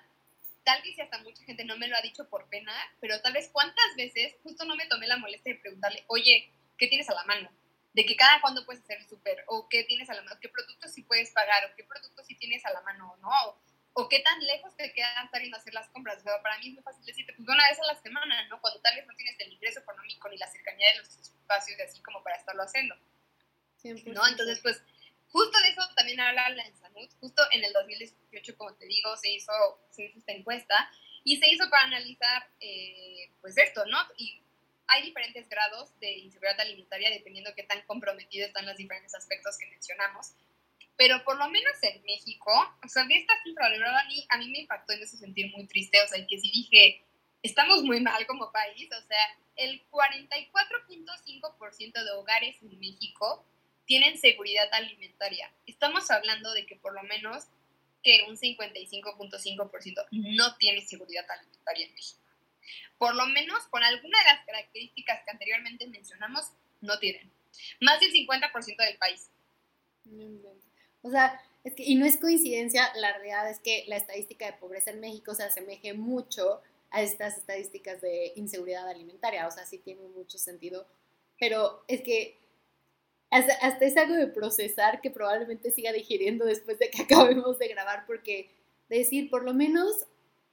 Speaker 2: tal vez hasta mucha gente no me lo ha dicho por pena, pero tal vez cuántas veces justo no me tomé la molestia de preguntarle, oye, ¿qué tienes a la mano? De que cada cuándo puedes hacer el súper, o qué tienes a la mano, qué productos sí puedes pagar, o qué productos sí tienes a la mano, ¿no? O qué tan lejos te queda estar yendo a hacer las compras. Pero para mí es muy fácil decirte, pues una vez a la semana, ¿no? Cuando tal vez no tienes el ingreso económico ni la cercanía de los espacios de así como para estarlo haciendo. ¿No? Entonces, pues, justo de eso también habla la salud. Justo en el 2018, como te digo, se hizo, se hizo esta encuesta y se hizo para analizar, eh, pues, esto, ¿no? Y hay diferentes grados de inseguridad alimentaria dependiendo qué tan comprometidos están los diferentes aspectos que mencionamos pero por lo menos en México, o sea, de esta cifra, de verdad, a mí, a mí me impactó en ese sentir muy triste, o sea, que sí dije, estamos muy mal como país, o sea, el 44.5% de hogares en México tienen seguridad alimentaria. Estamos hablando de que por lo menos que un 55.5% no tiene seguridad alimentaria en México. Por lo menos con alguna de las características que anteriormente mencionamos, no tienen. Más del 50% del país.
Speaker 1: O sea, es que, y no es coincidencia, la realidad es que la estadística de pobreza en México se asemeje mucho a estas estadísticas de inseguridad alimentaria, o sea, sí tiene mucho sentido, pero es que hasta, es algo de procesar que probablemente siga digiriendo después de que acabemos de grabar, porque decir, por lo menos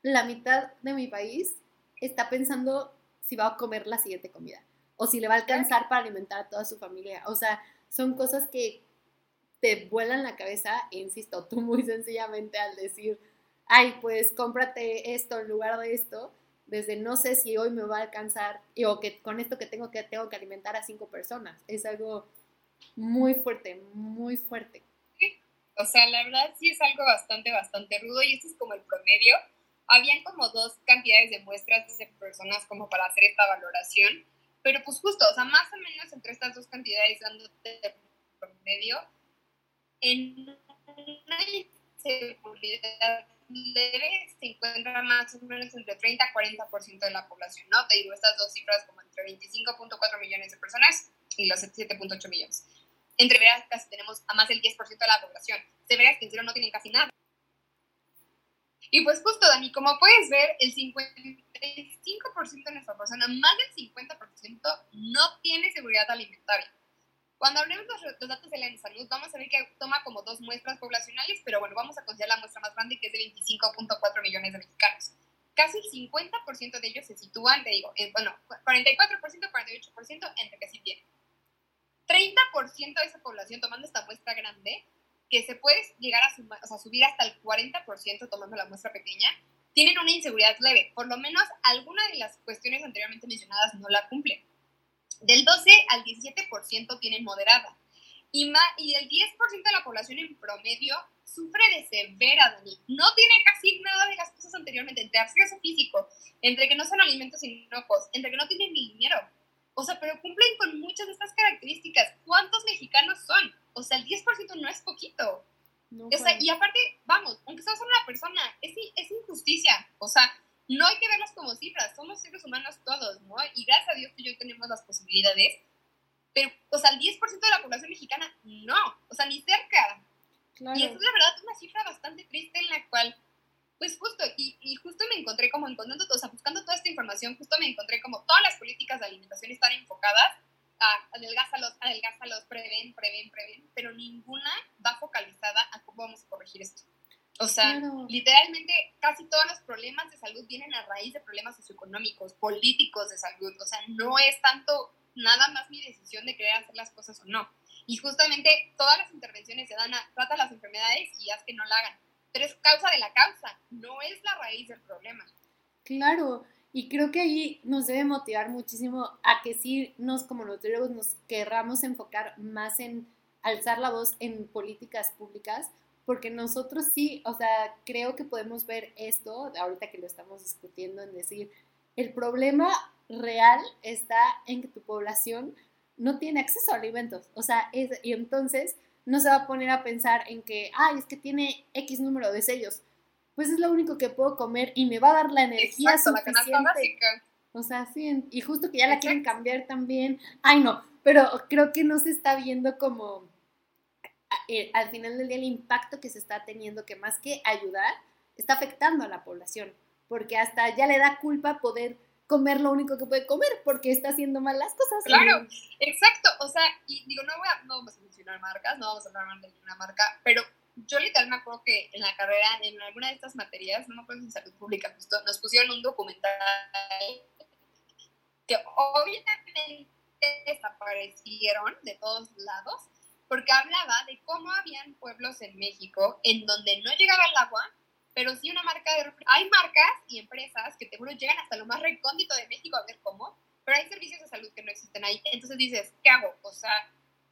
Speaker 1: la mitad de mi país está pensando si va a comer la siguiente comida o si le va a alcanzar para alimentar a toda su familia. O sea, son cosas que te vuelan la cabeza, insisto, tú muy sencillamente al decir, ay, pues cómprate esto en lugar de esto, desde no sé si hoy me va a alcanzar, o que con esto que tengo que, tengo que alimentar a cinco personas. Es algo muy fuerte, muy fuerte.
Speaker 2: O sea, la verdad sí es algo bastante, bastante rudo y esto es como el promedio. Habían como dos cantidades de muestras de personas como para hacer esta valoración, pero pues justo, o sea, más o menos entre estas dos cantidades dándote el promedio, en una inseguridad leve se encuentra más o menos entre 30 a 40% de la población, ¿no? Te digo estas dos cifras como entre 25.4 millones de personas y los 7.8 millones. Entre veras casi tenemos a más del 10% de la población. Se veras que en serio no tienen casi nada. Y pues justo, Dani, como puedes ver, el 55% de nuestra persona, más del 50%, no tiene seguridad alimentaria. Cuando hablemos de los datos de la salud, vamos a ver que toma como dos muestras poblacionales, pero bueno, vamos a considerar la muestra más grande, que es de 25.4 millones de mexicanos. Casi el 50% de ellos se sitúan, te digo, bueno, 44%, 48% entre que sí tienen. 30% de esa población, tomando esta muestra grande, que se puede llegar a o sea, subir hasta el 40% tomando la muestra pequeña, tienen una inseguridad leve. Por lo menos alguna de las cuestiones anteriormente mencionadas no la cumplen. Del 12 al 17% tienen moderada. Y, y el 10% de la población en promedio sufre de severa, Dani. No tiene casi nada de las cosas anteriormente, entre acceso físico, entre que no son alimentos inocuos, entre que no tienen ni dinero. O sea, pero cumplen con muchas de estas características. ¿Cuántos mexicanos son? O sea, el 10% no es poquito. o sea, y aparte, vamos, aunque seas una persona, es, es injusticia. O sea, no hay que verlos como cifras, somos seres humanos todos, ¿no? Y gracias a Dios que yo tenemos las posibilidades, pero, o sea, el 10% de la población mexicana, no, o sea, ni cerca. Y eso es la verdad una cifra bastante triste en la cual, pues justo, y, y justo me encontré como encontrando, o sea, buscando toda esta información, justo me encontré como todas las políticas de alimentación están enfocadas a adelgázalos, adelgázalos, prevén, prevén, prevén, pero ninguna va focalizada a cómo vamos a corregir esto. O sea, literalmente casi todos los problemas de salud vienen a raíz de problemas socioeconómicos, políticos de salud. O sea, no es tanto nada más mi decisión de querer hacer las cosas o no. Y justamente todas las intervenciones se dan a, trata las enfermedades y haz que no la hagan. Pero es causa de la causa, no es la raíz del problema.
Speaker 1: Claro, y creo que ahí nos debe motivar muchísimo a que sí nos como nutriólogos nos querramos enfocar más en alzar la voz en políticas públicas, porque nosotros sí, o sea, creo que podemos ver esto, ahorita que lo estamos discutiendo, en decir, el problema real está en que tu población no tiene acceso a alimentos, o sea, y entonces no se va a poner a pensar en que, ay, es que tiene X número de sellos, pues es lo único que puedo comer y me va a dar la energía suficiente. o sea, sí, y justo que ya la quieren cambiar también. Ay, no, pero creo que no se está viendo como al final del día el impacto que se está teniendo, que más que ayudar, está afectando a la población, porque hasta ya le da culpa poder comer lo único que puede comer porque está haciendo mal las cosas.
Speaker 2: Claro, exacto. O sea, y digo, no, voy a, no vamos a mencionar marcas, no vamos a hablar de ninguna marca, pero yo literal me acuerdo que en la carrera, en alguna de estas materias, no me acuerdo si en salud pública, justo, nos pusieron un documental que obviamente desaparecieron de todos lados, porque hablaba de cómo habían pueblos en México en donde no llegaba el agua, pero sí una marca de... Hay marcas y empresas que te juro llegan hasta lo más recóndito de México a ver cómo, pero hay servicios de salud que no existen ahí. Entonces dices, ¿qué hago? O sea,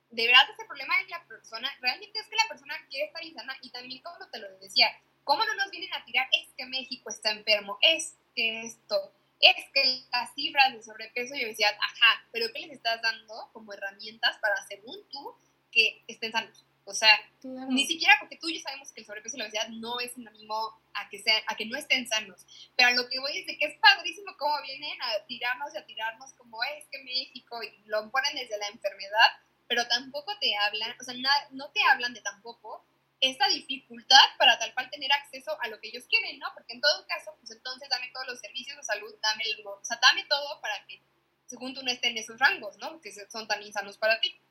Speaker 2: de verdad ese problema es la persona, realmente es que la persona quiere estar insana y también como te lo decía, ¿cómo no nos vienen a tirar? Es que México está enfermo, es que esto, es que las cifras de sobrepeso y obesidad, ajá, pero ¿qué les estás dando como herramientas para, según tú, que estén sanos? O sea, ni siquiera porque tú y yo sabemos que el sobrepeso y la obesidad no es sinónimo a que, sea, a que no estén sanos. Pero a lo que voy es de que es padrísimo cómo vienen a tirarnos y a tirarnos como es que México y lo ponen desde la enfermedad, pero tampoco te hablan, o sea, no te hablan de tampoco esta dificultad para tal cual tener acceso a lo que ellos quieren, ¿no? Porque en todo caso, pues entonces dame todos los servicios de salud, dame el, o sea, dame todo para que según tú no estén en esos rangos, ¿no? Que son tan insanos para ti.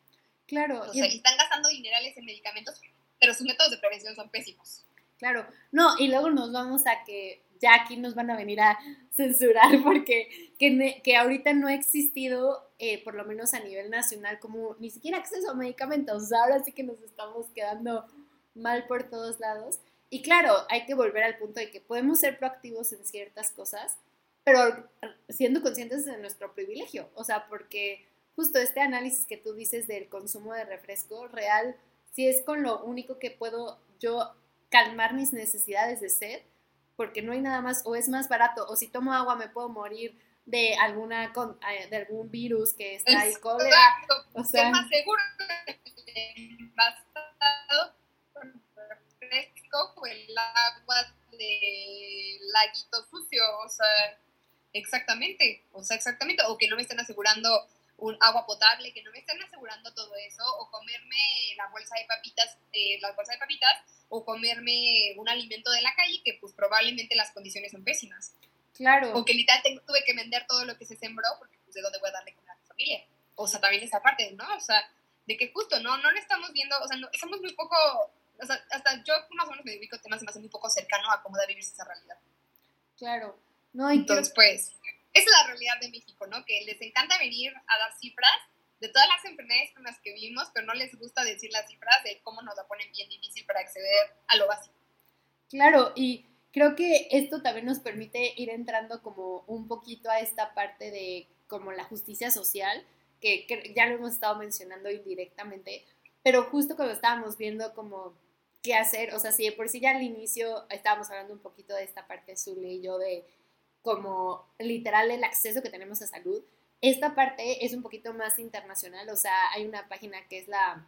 Speaker 1: Claro.
Speaker 2: O sea, y están gastando dinerales en medicamentos, pero sus métodos de prevención son pésimos.
Speaker 1: Claro. No, y luego nos vamos a que ya aquí nos van a venir a censurar porque que, que ahorita no ha existido, eh, por lo menos a nivel nacional, como ni siquiera acceso a medicamentos. ahora sí que nos estamos quedando mal por todos lados. Y claro, hay que volver al punto de que podemos ser proactivos en ciertas cosas, pero siendo conscientes de nuestro privilegio. O sea, porque justo este análisis que tú dices del consumo de refresco real, si es con lo único que puedo yo calmar mis necesidades de sed, porque no hay nada más, o es más barato, o si tomo agua me puedo morir de alguna eh, de algún virus que está ahí cólera.
Speaker 2: O sea, es más seguro basado refresco o el agua de laguito sucio, o sea, exactamente, o sea, exactamente, o que no me estén asegurando un agua potable, que no me estén asegurando todo eso, o comerme la bolsa de papitas, eh, las bolsas de papitas, o comerme un alimento de la calle, que pues probablemente las condiciones son pésimas.
Speaker 1: Claro.
Speaker 2: O que literal tuve que vender todo lo que se sembró, porque pues de dónde voy a darle comer a mi familia. O sea, también esa parte, ¿no? O sea, de que justo, ¿no? No lo estamos viendo, o sea, no, somos muy poco, o sea, hasta yo más o menos me a temas, se me hace muy poco cercano a cómo debe vivirse esa realidad.
Speaker 1: Claro.
Speaker 2: No, Entonces, pues esa es la realidad de México, ¿no? Que les encanta venir a dar cifras de todas las enfermedades con las que vivimos, pero no les gusta decir las cifras de cómo nos la ponen bien difícil para acceder a lo básico.
Speaker 1: Claro, y creo que esto también nos permite ir entrando como un poquito a esta parte de como la justicia social, que, que ya lo hemos estado mencionando indirectamente, pero justo cuando estábamos viendo como qué hacer, o sea, si por sí ya al inicio estábamos hablando un poquito de esta parte, Zule y yo, de como literal el acceso que tenemos a salud. Esta parte es un poquito más internacional, o sea, hay una página que es la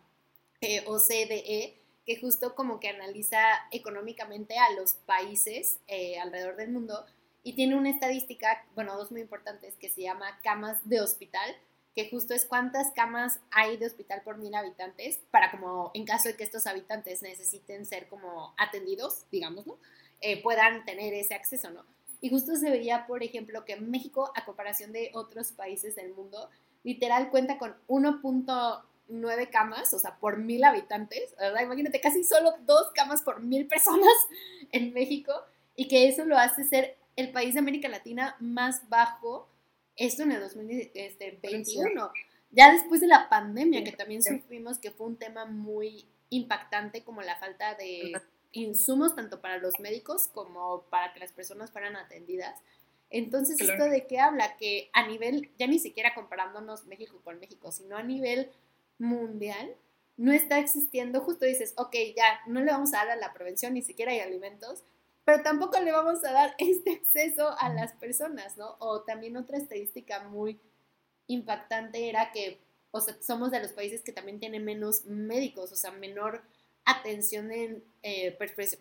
Speaker 1: eh, OCDE, que justo como que analiza económicamente a los países eh, alrededor del mundo y tiene una estadística, bueno, dos muy importantes, que se llama camas de hospital, que justo es cuántas camas hay de hospital por mil habitantes, para como en caso de que estos habitantes necesiten ser como atendidos, digámoslo, eh, puedan tener ese acceso, ¿no? Y justo se veía, por ejemplo, que México, a comparación de otros países del mundo, literal cuenta con 1.9 camas, o sea, por mil habitantes, ¿verdad? Imagínate, casi solo dos camas por mil personas en México, y que eso lo hace ser el país de América Latina más bajo, esto en el 2021. Este, ya después de la pandemia, que también sufrimos, que fue un tema muy impactante como la falta de insumos tanto para los médicos como para que las personas fueran atendidas. Entonces, ¿esto de qué habla? Que a nivel, ya ni siquiera comparándonos México con México, sino a nivel mundial, no está existiendo, justo dices, ok, ya, no le vamos a dar a la prevención, ni siquiera hay alimentos, pero tampoco le vamos a dar este acceso a las personas, ¿no? O también otra estadística muy impactante era que, o sea, somos de los países que también tienen menos médicos, o sea, menor atención en eh,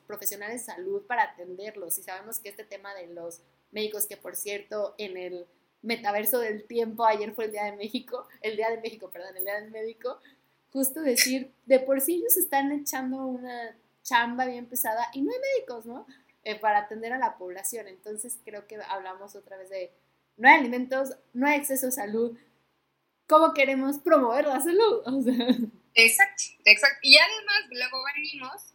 Speaker 1: profesionales de salud para atenderlos. Y sabemos que este tema de los médicos, que por cierto, en el metaverso del tiempo, ayer fue el Día de México, el Día de México, perdón, el Día del Médico, justo decir, de por sí ellos están echando una chamba bien pesada y no hay médicos, ¿no? Eh, para atender a la población. Entonces creo que hablamos otra vez de, no hay alimentos, no hay acceso a salud. ¿Cómo queremos promover la salud? O sea,
Speaker 2: Exacto, exacto. Y además luego venimos,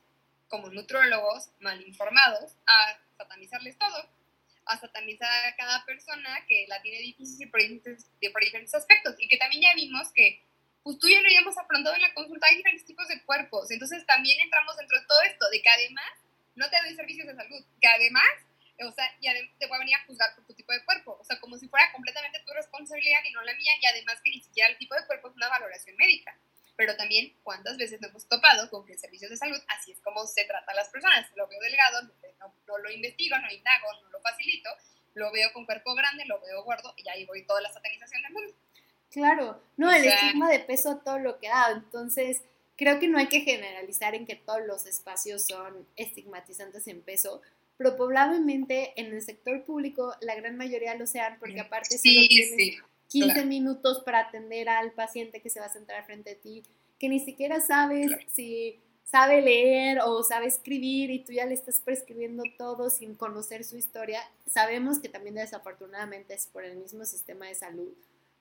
Speaker 2: como nutrólogos mal informados, a satanizarles todo, a satanizar a cada persona que la tiene difícil por diferentes, por diferentes aspectos. Y que también ya vimos que, pues tú ya lo habíamos afrontado en la consulta, hay diferentes tipos de cuerpos. Entonces también entramos dentro de todo esto, de que además no te doy servicios de salud, que además, o sea, ya te voy a venir a juzgar por tu tipo de cuerpo. O sea, como si fuera completamente tu responsabilidad y no la mía, y además que ni siquiera el tipo de cuerpo es una valoración médica pero también cuántas veces nos hemos topado con que en servicios de salud así es como se trata a las personas. Lo veo delgado, no, lo investigo, no indago, no lo facilito, lo veo con cuerpo grande, lo veo gordo y ahí voy toda la satanización del mundo.
Speaker 1: Claro, no, el estigma de peso todo lo que da, entonces creo que no hay que generalizar en que todos los espacios son estigmatizantes en peso, pero probablemente en el sector público la gran mayoría lo sean porque aparte sí, solo tienes 15 minutos para atender al paciente que se va a sentar frente a ti, que ni siquiera sabes si sabe leer o sabe escribir y tú ya le estás prescribiendo todo sin conocer su historia. Sabemos que también desafortunadamente es por el mismo sistema de salud,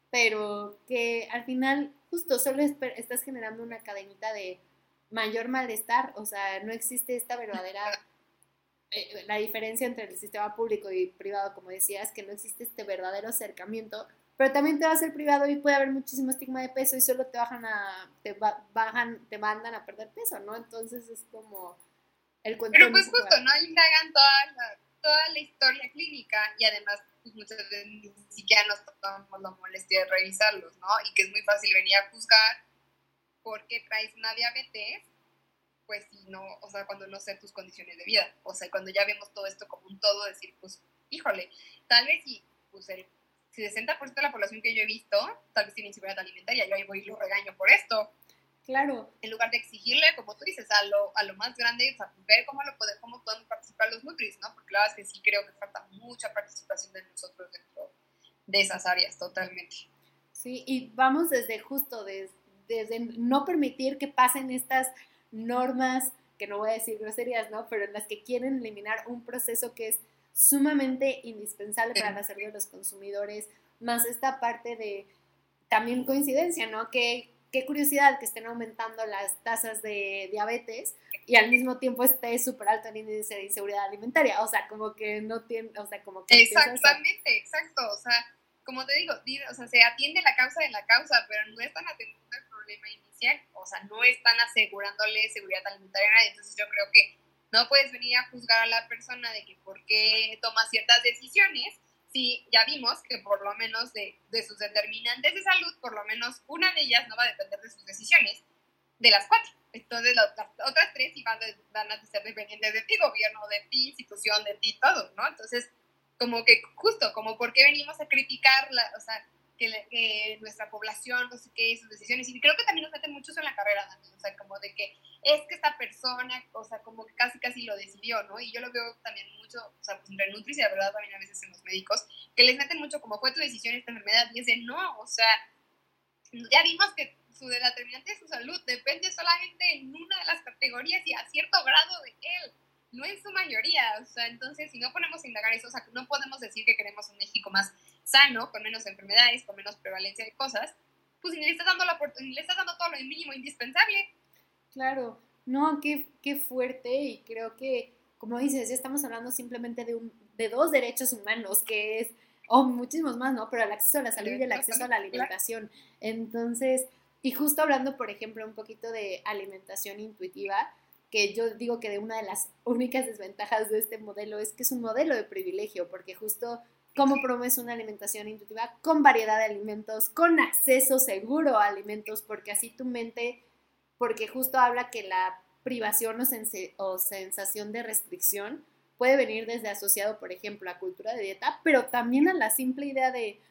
Speaker 1: pero que al final justo solo estás generando una cadenita de mayor malestar, o sea, no existe esta verdadera... Eh, la diferencia entre el sistema público y privado, como decías, que no existe este verdadero acercamiento pero también te va a ser privado y puede haber muchísimo estigma de peso y solo te bajan a, te bajan, te mandan a perder peso, ¿no? Entonces es como
Speaker 2: el cuento. Pero pues justo, ¿no? Indagan toda la, toda la historia clínica y además pues muchas veces ni siquiera nos tomamos la molestia de revisarlos, ¿no? Y que es muy fácil venir a juzgar porque traes una diabetes, pues si no, o sea, cuando no sé tus condiciones de vida, o sea, cuando ya vemos todo esto como un todo, decir, pues, híjole, tal vez si pues el 60% de la población que yo he visto tal vez tiene inseguridad alimentaria, yo ahí voy y lo regaño por esto.
Speaker 1: Claro.
Speaker 2: En lugar de exigirle, como tú dices, a lo, a lo más grande, o sea, ver cómo, lo puede, cómo pueden participar los Nutris, ¿no? Porque la verdad es que sí creo que falta mucha participación de nosotros dentro de esas áreas, totalmente.
Speaker 1: Sí, y vamos desde justo, desde, desde no permitir que pasen estas normas, que no voy a decir groserías, ¿no? Pero en las que quieren eliminar un proceso que es sumamente indispensable para la salud de los consumidores, más esta parte de también coincidencia, ¿no? Que qué curiosidad que estén aumentando las tasas de diabetes y al mismo tiempo esté súper alto el índice de inseguridad alimentaria, o sea, como que no tiene, o sea, como que...
Speaker 2: Exactamente, exacto, o sea, como te digo, o sea, se atiende la causa de la causa, pero no están atendiendo el problema inicial, o sea, no están asegurándole seguridad alimentaria a nadie, entonces yo creo que no puedes venir a juzgar a la persona de que por qué toma ciertas decisiones si ya vimos que por lo menos de, sus determinantes de salud, por lo menos una de ellas no va a depender de sus decisiones, de las cuatro. Entonces las, otras tres sí van, a ser dependientes de ti, gobierno, de ti, institución, de ti, todo, ¿no? Entonces, como que justo, como por qué venimos a criticar, la, o sea, que, nuestra población, no sé qué, sus decisiones, y creo que también nos meten muchos en la carrera, o sea, como de que es que esta persona, o sea, como que casi casi lo decidió, ¿no? Y yo lo veo también mucho, o sea, pues entre Nutris y la verdad también a veces en los médicos, que les meten mucho como fue tu decisión esta enfermedad, y de no, o sea, ya vimos que su determinante de su salud depende solamente en una de las categorías y a cierto grado de él no en su mayoría, o sea, entonces si no ponemos a indagar eso, o sea, no podemos decir que queremos un México más sano, con menos enfermedades, con menos prevalencia de cosas, pues ni le estás dando, la, le estás dando todo lo mínimo indispensable.
Speaker 1: Claro, no, qué, qué fuerte y creo que, como dices, ya estamos hablando simplemente de, un, de dos derechos humanos, que es o muchísimos más, ¿no? Pero el acceso a la salud y el acceso a la alimentación. Entonces, y justo hablando, por ejemplo, un poquito de alimentación intuitiva, que yo digo que de una de las únicas desventajas de este modelo es que es un modelo de privilegio, porque justo cómo promueves una alimentación intuitiva con variedad de alimentos, con acceso seguro a alimentos, porque así tu mente, porque justo habla que la privación o, sensación de restricción puede venir desde asociado, por ejemplo, a cultura de dieta, pero también a la simple idea de,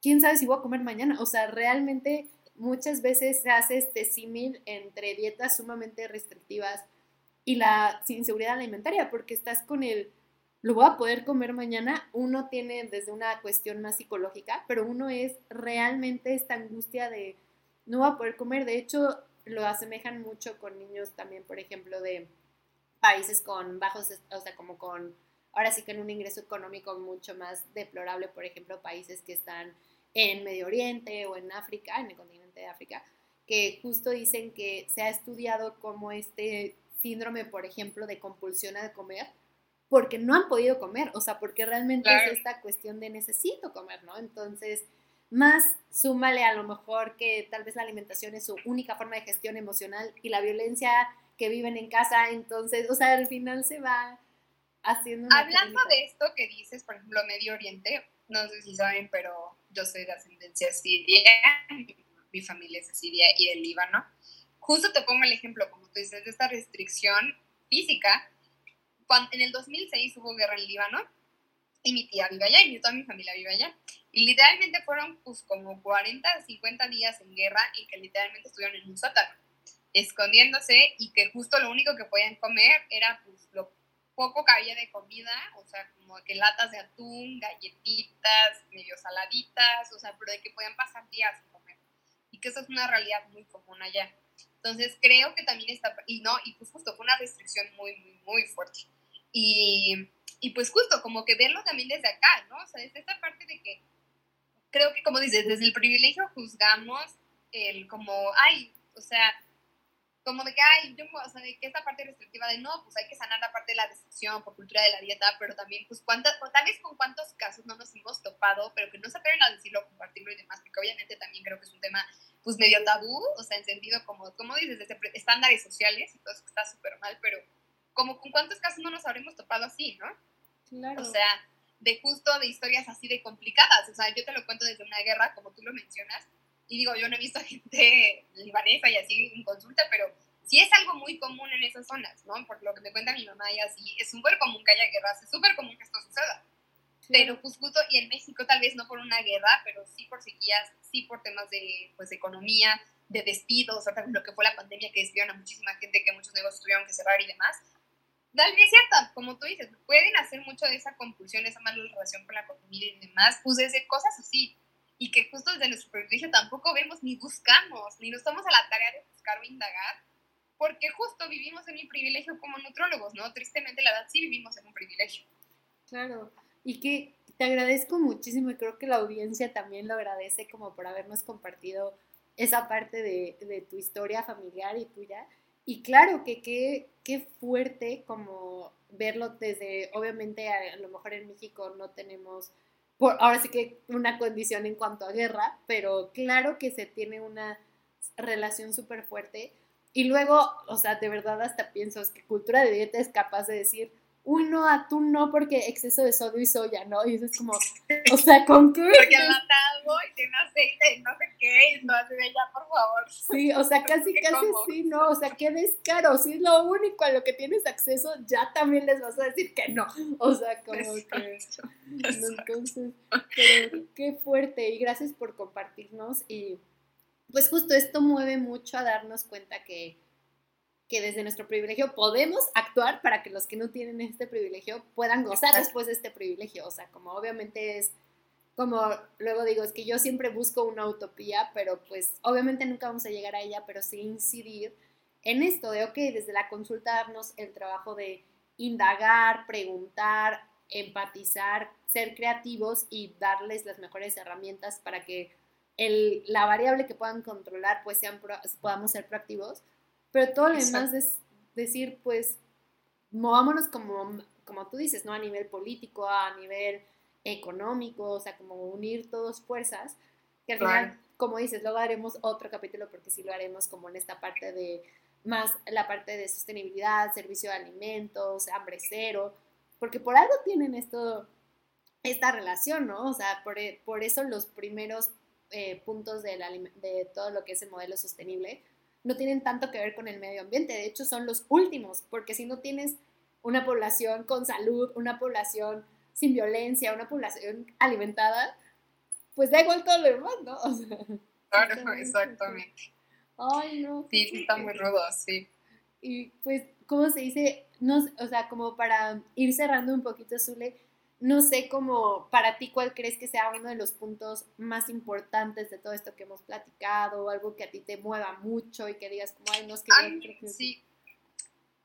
Speaker 1: ¿quién sabe si voy a comer mañana? O sea, realmente muchas veces se hace este símil entre dietas sumamente restrictivas y la inseguridad alimentaria, porque estás con el, lo voy a poder comer mañana, uno tiene desde una cuestión más psicológica, pero uno es realmente esta angustia de, no voy a poder comer, de hecho lo asemejan mucho con niños también, por ejemplo, de países con bajos, o sea, como con, ahora sí que en un ingreso económico mucho más deplorable, por ejemplo, países que están en Medio Oriente o en África, en el continente de África, que justo dicen que se ha estudiado como este síndrome, por ejemplo, de compulsión a comer, porque no han podido comer, o sea, porque realmente es esta cuestión de necesito comer, ¿no? Entonces, más súmale a lo mejor que tal vez la alimentación es su única forma de gestión emocional y la violencia que viven en casa, entonces, o sea, al final se va haciendo...
Speaker 2: Hablando de esto que dices, por ejemplo, Medio Oriente, no sé si saben, pero yo soy de ascendencia siria, mi familia es de Siria y del Líbano. Justo te pongo el ejemplo, como tú dices, de esta restricción física. Cuando, en el 2006 hubo guerra en Líbano y mi tía vive allá y toda mi familia vive allá. Y literalmente fueron pues como 40, 50 días en guerra y que literalmente estuvieron en un sótano, escondiéndose y que justo lo único que podían comer era pues lo poco que había de comida, o sea, como que latas de atún, galletitas, medio saladitas, o sea, pero de que podían pasar días sin comer. Y que eso es una realidad muy común allá. Entonces creo que también está, y no, y pues justo fue una restricción muy, muy, muy fuerte. Y, y pues justo como que verlo también desde acá, ¿no? O sea, desde esta parte de que creo que como dices, desde el privilegio juzgamos el como, ay, o sea, como de que, ay, yo, o sea, de que esta parte restrictiva de no, pues hay que sanar la parte de la restricción por cultura de la dieta, pero también, pues, cuántas, tal vez con cuántos casos no nos hemos topado, pero que no se atreven a decirlo, compartirlo y demás, porque obviamente también creo que es un tema, pues, medio tabú, o sea, en sentido como, como dices, desde estándares sociales y todo eso está súper mal, pero como con cuántos casos no nos habremos topado así, ¿no? Claro. O sea, de justo de historias así de complicadas, o sea, yo te lo cuento desde una guerra, como tú lo mencionas, y digo, yo no he visto gente libanesa y así en consulta, pero sí es algo muy común en esas zonas, ¿no? Por lo que me cuenta mi mamá y así, es súper común que haya guerras, es súper común que esto suceda. Pero pues justo, y en México tal vez no por una guerra, pero sí por sequías, sí por temas de, pues, economía, de despidos, o sea, lo que fue la pandemia que despidieron a muchísima gente, que muchos negocios tuvieron que cerrar y demás. Tal vez es cierto, como tú dices, pueden hacer mucho de esa compulsión, esa mala relación con la comida y demás, pues desde cosas así, y que justo desde nuestro privilegio tampoco vemos ni buscamos, ni nos tomamos a la tarea de buscar o indagar, porque justo vivimos en un privilegio como nutrólogos, ¿no? Tristemente la edad sí vivimos en un privilegio.
Speaker 1: Claro, y que te agradezco muchísimo y creo que la audiencia también lo agradece como por habernos compartido esa parte de, de tu historia familiar y tuya. Y claro que qué, qué fuerte como verlo desde, obviamente a, lo mejor en México no tenemos, por, ahora sí que una condición en cuanto a guerra, pero claro que se tiene una relación súper fuerte y luego, o sea, de verdad hasta pienso es que cultura de dieta es capaz de decir, uy, no, atún no, porque exceso de sodio y soya, ¿no? Y eso es como, o sea, ¿con qué?
Speaker 2: Porque matado y tiene aceite y no sé qué, y no hace de ya, por favor.
Speaker 1: Sí, o sea, casi, casi sí, ¿no? O sea, qué descaro, si es lo único a lo que tienes acceso, ya también les vas a decir que no. O sea, como que... Entonces, pero qué fuerte, y gracias por compartirnos y pues justo esto mueve mucho a darnos cuenta que, que desde nuestro privilegio podemos actuar para que los que no tienen este privilegio puedan gozar después de este privilegio. O sea, como obviamente es, como luego digo, es que yo siempre busco una utopía, pero pues obviamente nunca vamos a llegar a ella, pero sí incidir en esto de, ok, desde la consulta darnos el trabajo de indagar, preguntar, empatizar, ser creativos y darles las mejores herramientas para que el, la variable que puedan controlar, pues sean podamos ser proactivos, pero todo lo demás es decir, pues, movámonos como, como tú dices, ¿no? A nivel político, a nivel económico, o sea, como unir todas fuerzas, que al final, como dices, luego haremos otro capítulo porque sí lo haremos como en esta parte de más la parte de sostenibilidad, servicio de alimentos, hambre cero, porque por algo tienen esto, esta relación, ¿no? O sea, por, por eso los primeros eh, puntos de, de todo lo que es el modelo sostenible no tienen tanto que ver con el medio ambiente, de hecho son los últimos, porque si no tienes una población con salud, una población sin violencia, una población alimentada, pues da igual todo lo demás, ¿no?
Speaker 2: claro, exactamente.
Speaker 1: Ay, no.
Speaker 2: Sí, sí, está muy rudo, sí.
Speaker 1: Y pues, ¿cómo se dice? No, o sea, como para ir cerrando un poquito, Zule, no sé cómo para ti cuál crees que sea uno de los puntos más importantes de todo esto que hemos platicado, algo que a ti te mueva mucho y que digas como, ay, no es que...
Speaker 2: sí.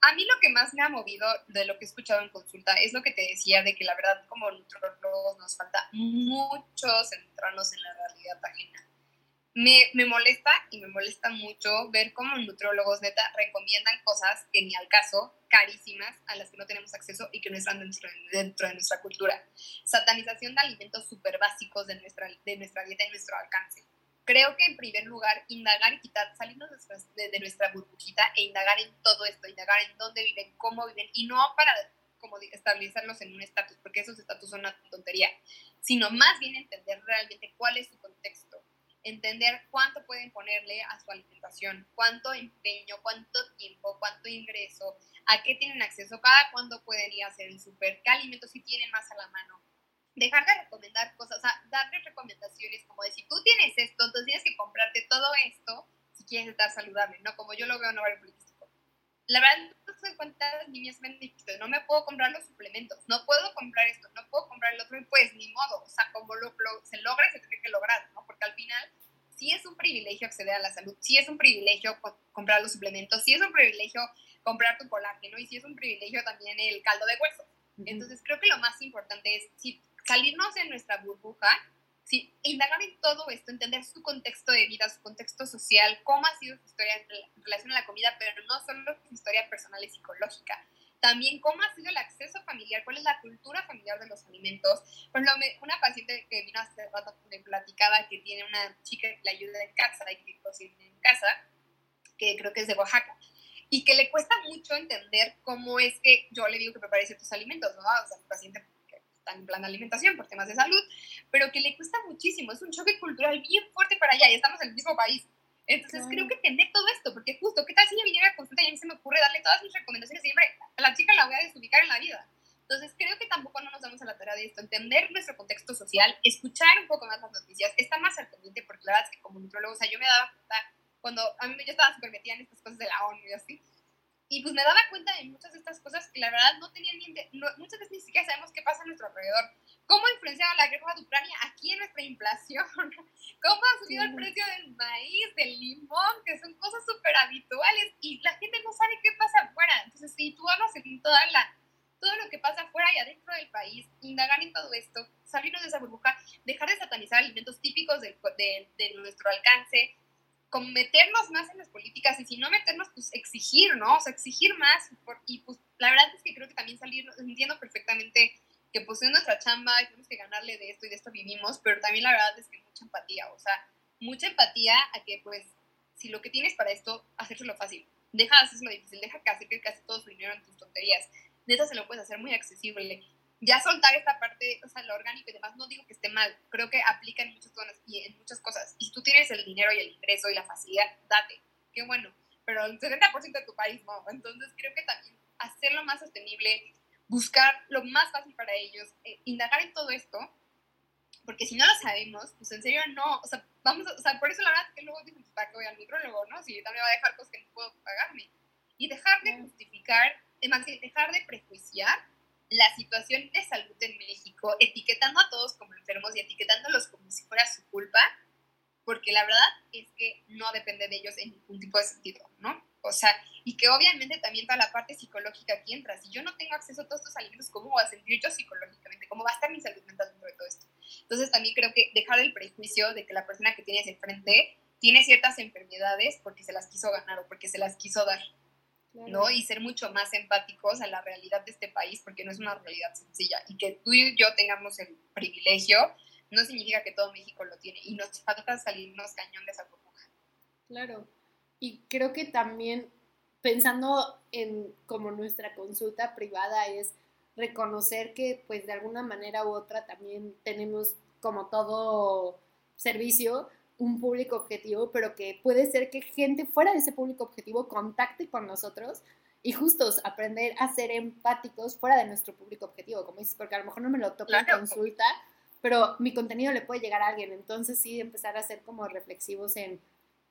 Speaker 2: A mí lo que más me ha movido de lo que he escuchado en consulta es lo que te decía de que la verdad como nutrólogos nos falta mucho centrarnos en la realidad ajena me, me, molesta y me molesta mucho ver cómo nutrólogos neta recomiendan cosas que ni al caso, carísimas, a las que no tenemos acceso y que no están dentro, dentro de nuestra cultura. Satanización de alimentos súper básicos de nuestra, de nuestra dieta y nuestro alcance. Creo que en primer lugar, indagar y quitar, salirnos de, de, nuestra burbujita e indagar en todo esto, indagar en dónde viven, cómo viven, y no para como establecerlos en un estatus, porque esos estatus son una tontería, sino más bien entender realmente cuál es su contexto, entender cuánto pueden ponerle a su alimentación, cuánto empeño, cuánto tiempo, cuánto ingreso, a qué tienen acceso, cada cuándo pueden ir a hacer el súper, qué alimentos sí tienen más a la mano. Dejar de recomendar cosas, o sea, darle recomendaciones como de si tú tienes esto, entonces tienes que comprarte todo esto si quieres estar saludable, ¿no? Como yo lo veo en Político. La verdad, no cuántas niñas me han dicho, no me puedo comprar los suplementos, no puedo comprar esto, no puedo comprar el otro, y pues ni modo, o sea, como lo, se logra, se tiene que lograr, ¿no? Porque al final sí es un privilegio acceder a la salud, sí es un privilegio comprar los suplementos, sí es un privilegio comprar tu colágeno y sí es un privilegio también el caldo de hueso. Entonces creo que lo más importante es si salirnos de nuestra burbuja, si indagar en todo esto, entender su contexto de vida, su contexto social, cómo ha sido su historia en relación a la comida, pero no solo su historia personal y psicológica. También cómo ha sido el acceso familiar, cuál es la cultura familiar de los alimentos. Por ejemplo, una paciente que vino hace rato me platicaba que tiene una chica que le ayuda en casa y que cocina en casa, que creo que es de Oaxaca y que le cuesta mucho entender cómo es que yo le digo que prepare ciertos alimentos, ¿no? O sea, paciente que está en plan de alimentación por temas de salud, pero que le cuesta muchísimo, es un choque cultural bien fuerte para allá y estamos en el mismo país. Entonces creo que entender todo esto, porque justo, ¿qué tal si ella viniera a consulta y a mí se me ocurre darle todas mis recomendaciones siempre a la chica la voy a desubicar en la vida? Entonces creo que tampoco no nos damos a la tarea de esto, entender nuestro contexto social, escuchar un poco más las noticias, estar más al pendiente, porque la verdad es que como nutrólogo, o sea, yo me daba cuenta cuando a mí yo estaba súper metida en estas cosas de la ONU y así. Y pues me daba cuenta de muchas de estas cosas que la verdad no tenían ni, muchas veces ni siquiera sabemos qué pasa a nuestro alrededor. ¿Cómo ha influenciado la guerra de Ucrania aquí en nuestra inflación? ¿Cómo ha subido el precio del maíz, del limón, que son cosas súper habituales y la gente no sabe qué pasa afuera? Entonces, si tú hablas en toda la, todo lo que pasa afuera y adentro del país, indagar en todo esto, salirnos de esa burbuja, dejar de satanizar alimentos típicos de, de, de nuestro alcance, como meternos más en las políticas y si no meternos, pues exigir, ¿no? O sea, exigir más. y pues la verdad es que creo que también salir, entiendo perfectamente que pues es nuestra chamba y tenemos que ganarle de esto y de esto vivimos, pero también la verdad es que mucha empatía, o sea, mucha empatía a que pues si lo que tienes para esto, hacérselo fácil. Deja de hacerlo difícil, deja que hacer que casi todo su dinero en tus tonterías. Neta se lo puedes hacer muy accesible ya soltar esta parte, o sea, lo orgánico y demás, no digo que esté mal, creo que aplica en muchas zonas y en muchas cosas. Y si tú tienes el dinero y el ingreso y la facilidad, date, qué bueno, pero el 70% de tu país no. Entonces creo que también hacerlo más sostenible, buscar lo más fácil para ellos, eh, indagar en todo esto, porque si no lo sabemos, pues en serio no, o sea, vamos, o sea, por eso la verdad que luego dicen, pues, ¿para qué voy al micrólogo, no? Si también va a dejar cosas que no puedo pagarme. Y dejar de justificar, además, dejar de prejuiciar la situación de salud en México, etiquetando a todos como enfermos y etiquetándolos como si fuera su culpa, porque la verdad es que no depende de ellos en ningún tipo de sentido, ¿no? O sea, y que obviamente también toda la parte psicológica aquí entra. Si yo no tengo acceso a todos estos alimentos, ¿cómo voy a sentir yo psicológicamente? ¿Cómo va a estar mi salud mental dentro de todo esto? Entonces también creo que dejar el prejuicio de que la persona que tienes enfrente tiene ciertas enfermedades porque se las quiso ganar o porque se las quiso dar. ¿No? Y ser mucho más empáticos a la realidad de este país, porque no es una realidad sencilla. Y que tú y yo tengamos el privilegio no significa que todo México lo tiene. Y nos falta salirnos cañón de esa burbuja.
Speaker 1: Claro. Y creo que también pensando en como nuestra consulta privada es reconocer que pues de alguna manera u otra también tenemos como todo servicio un público objetivo, pero que puede ser que gente fuera de ese público objetivo contacte con nosotros y justos aprender a ser empáticos fuera de nuestro público objetivo, como dices, porque a lo mejor no me lo toca en consulta, pero mi contenido le puede llegar a alguien, entonces sí empezar a ser como reflexivos en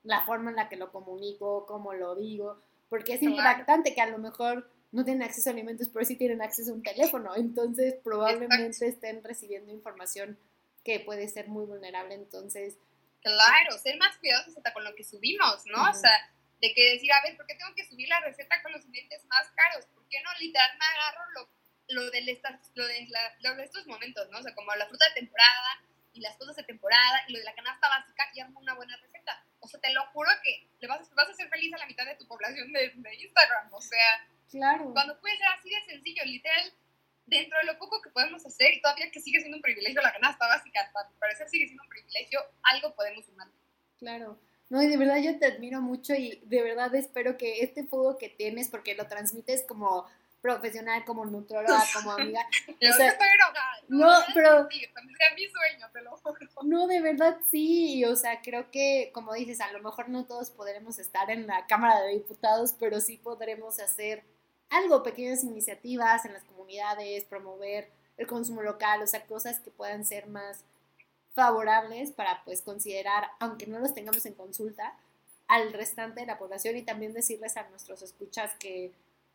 Speaker 1: la forma en la que lo comunico, cómo lo digo, porque es impactante que a lo mejor no tienen acceso a alimentos, pero sí tienen acceso a un teléfono, entonces probablemente estén recibiendo información que puede ser muy vulnerable, entonces
Speaker 2: Claro, ser más cuidadosos hasta con lo que subimos, ¿no? O sea, de que decir, a ver, ¿por qué tengo que subir la receta con los ingredientes más caros? ¿Por qué no literal me agarro lo, lo, de, lo, de lo de estos momentos, ¿no? O sea, como la fruta de temporada y las cosas de temporada y lo de la canasta básica y armo una buena receta. O sea, te lo juro que le vas, vas a hacer feliz a la mitad de tu población de, de Instagram. O sea,
Speaker 1: claro.
Speaker 2: cuando puede ser así de sencillo, literal, dentro de lo poco que podemos hacer, y todavía que sigue siendo un privilegio la canasta básica, hasta mi parecer sigue siendo un privilegio, algo podemos sumar.
Speaker 1: Claro. No, y de verdad yo te admiro mucho y de verdad espero que este fuego que tienes, porque lo transmites como profesional, como nutróloga, como amiga.
Speaker 2: o sea, estoy
Speaker 1: No, no pero...
Speaker 2: Sí, mi sueño, te lo juro.
Speaker 1: No, de verdad sí, o sea, creo que, como dices, a lo mejor no todos podremos estar en la Cámara de Diputados, pero sí podremos hacer algo, pequeñas iniciativas en las comunidades, promover el consumo local, o sea, cosas que puedan ser más favorables para pues considerar, aunque no los tengamos en consulta, al restante de la población y también decirles a nuestros escuchas que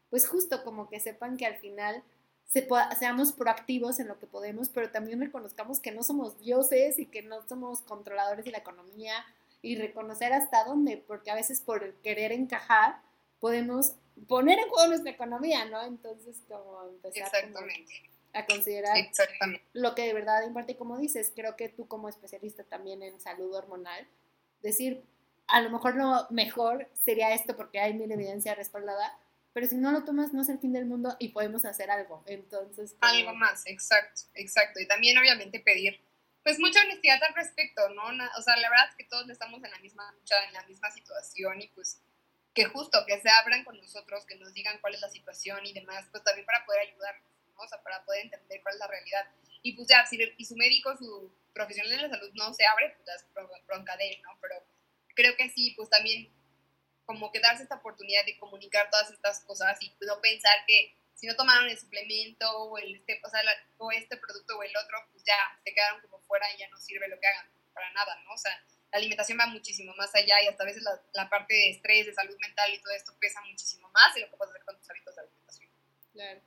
Speaker 1: pues justo como que sepan que al final se seamos proactivos en lo que podemos, pero también reconozcamos que no somos dioses y que no somos controladores de la economía y reconocer hasta dónde, porque a veces por querer encajar podemos poner en juego nuestra economía, ¿no? Entonces, como empezar a considerar lo que de verdad importa. Y como dices, creo que tú como especialista también en salud hormonal, decir, a lo mejor lo mejor sería esto porque hay mil evidencia respaldada, pero si no lo tomas no es el fin del mundo y podemos hacer algo. Entonces...
Speaker 2: Algo más, exacto, exacto. Y también obviamente pedir pues mucha honestidad al respecto, ¿no? O sea, la verdad es que todos estamos en la misma lucha, en la misma situación y pues que justo que se abran con nosotros, que nos digan cuál es la situación y demás, pues también para poder ayudarnos, ¿no? o sea, para poder entender cuál es la realidad. Y pues ya, si y su médico, su profesional de la salud no se abre, pues es bronca de él, ¿no? Pero creo que sí, pues también como que darse esta oportunidad de comunicar todas estas cosas y no pensar que si no tomaron el suplemento o, el, este, o, sea, o este producto o el otro, pues ya se quedaron como fuera y ya no sirve lo que hagan para nada, ¿no? O sea, la alimentación va muchísimo más allá y hasta a veces la, la, parte de estrés, de salud mental y todo esto pesa muchísimo más de lo que puedes hacer con tus hábitos de alimentación.
Speaker 1: Claro.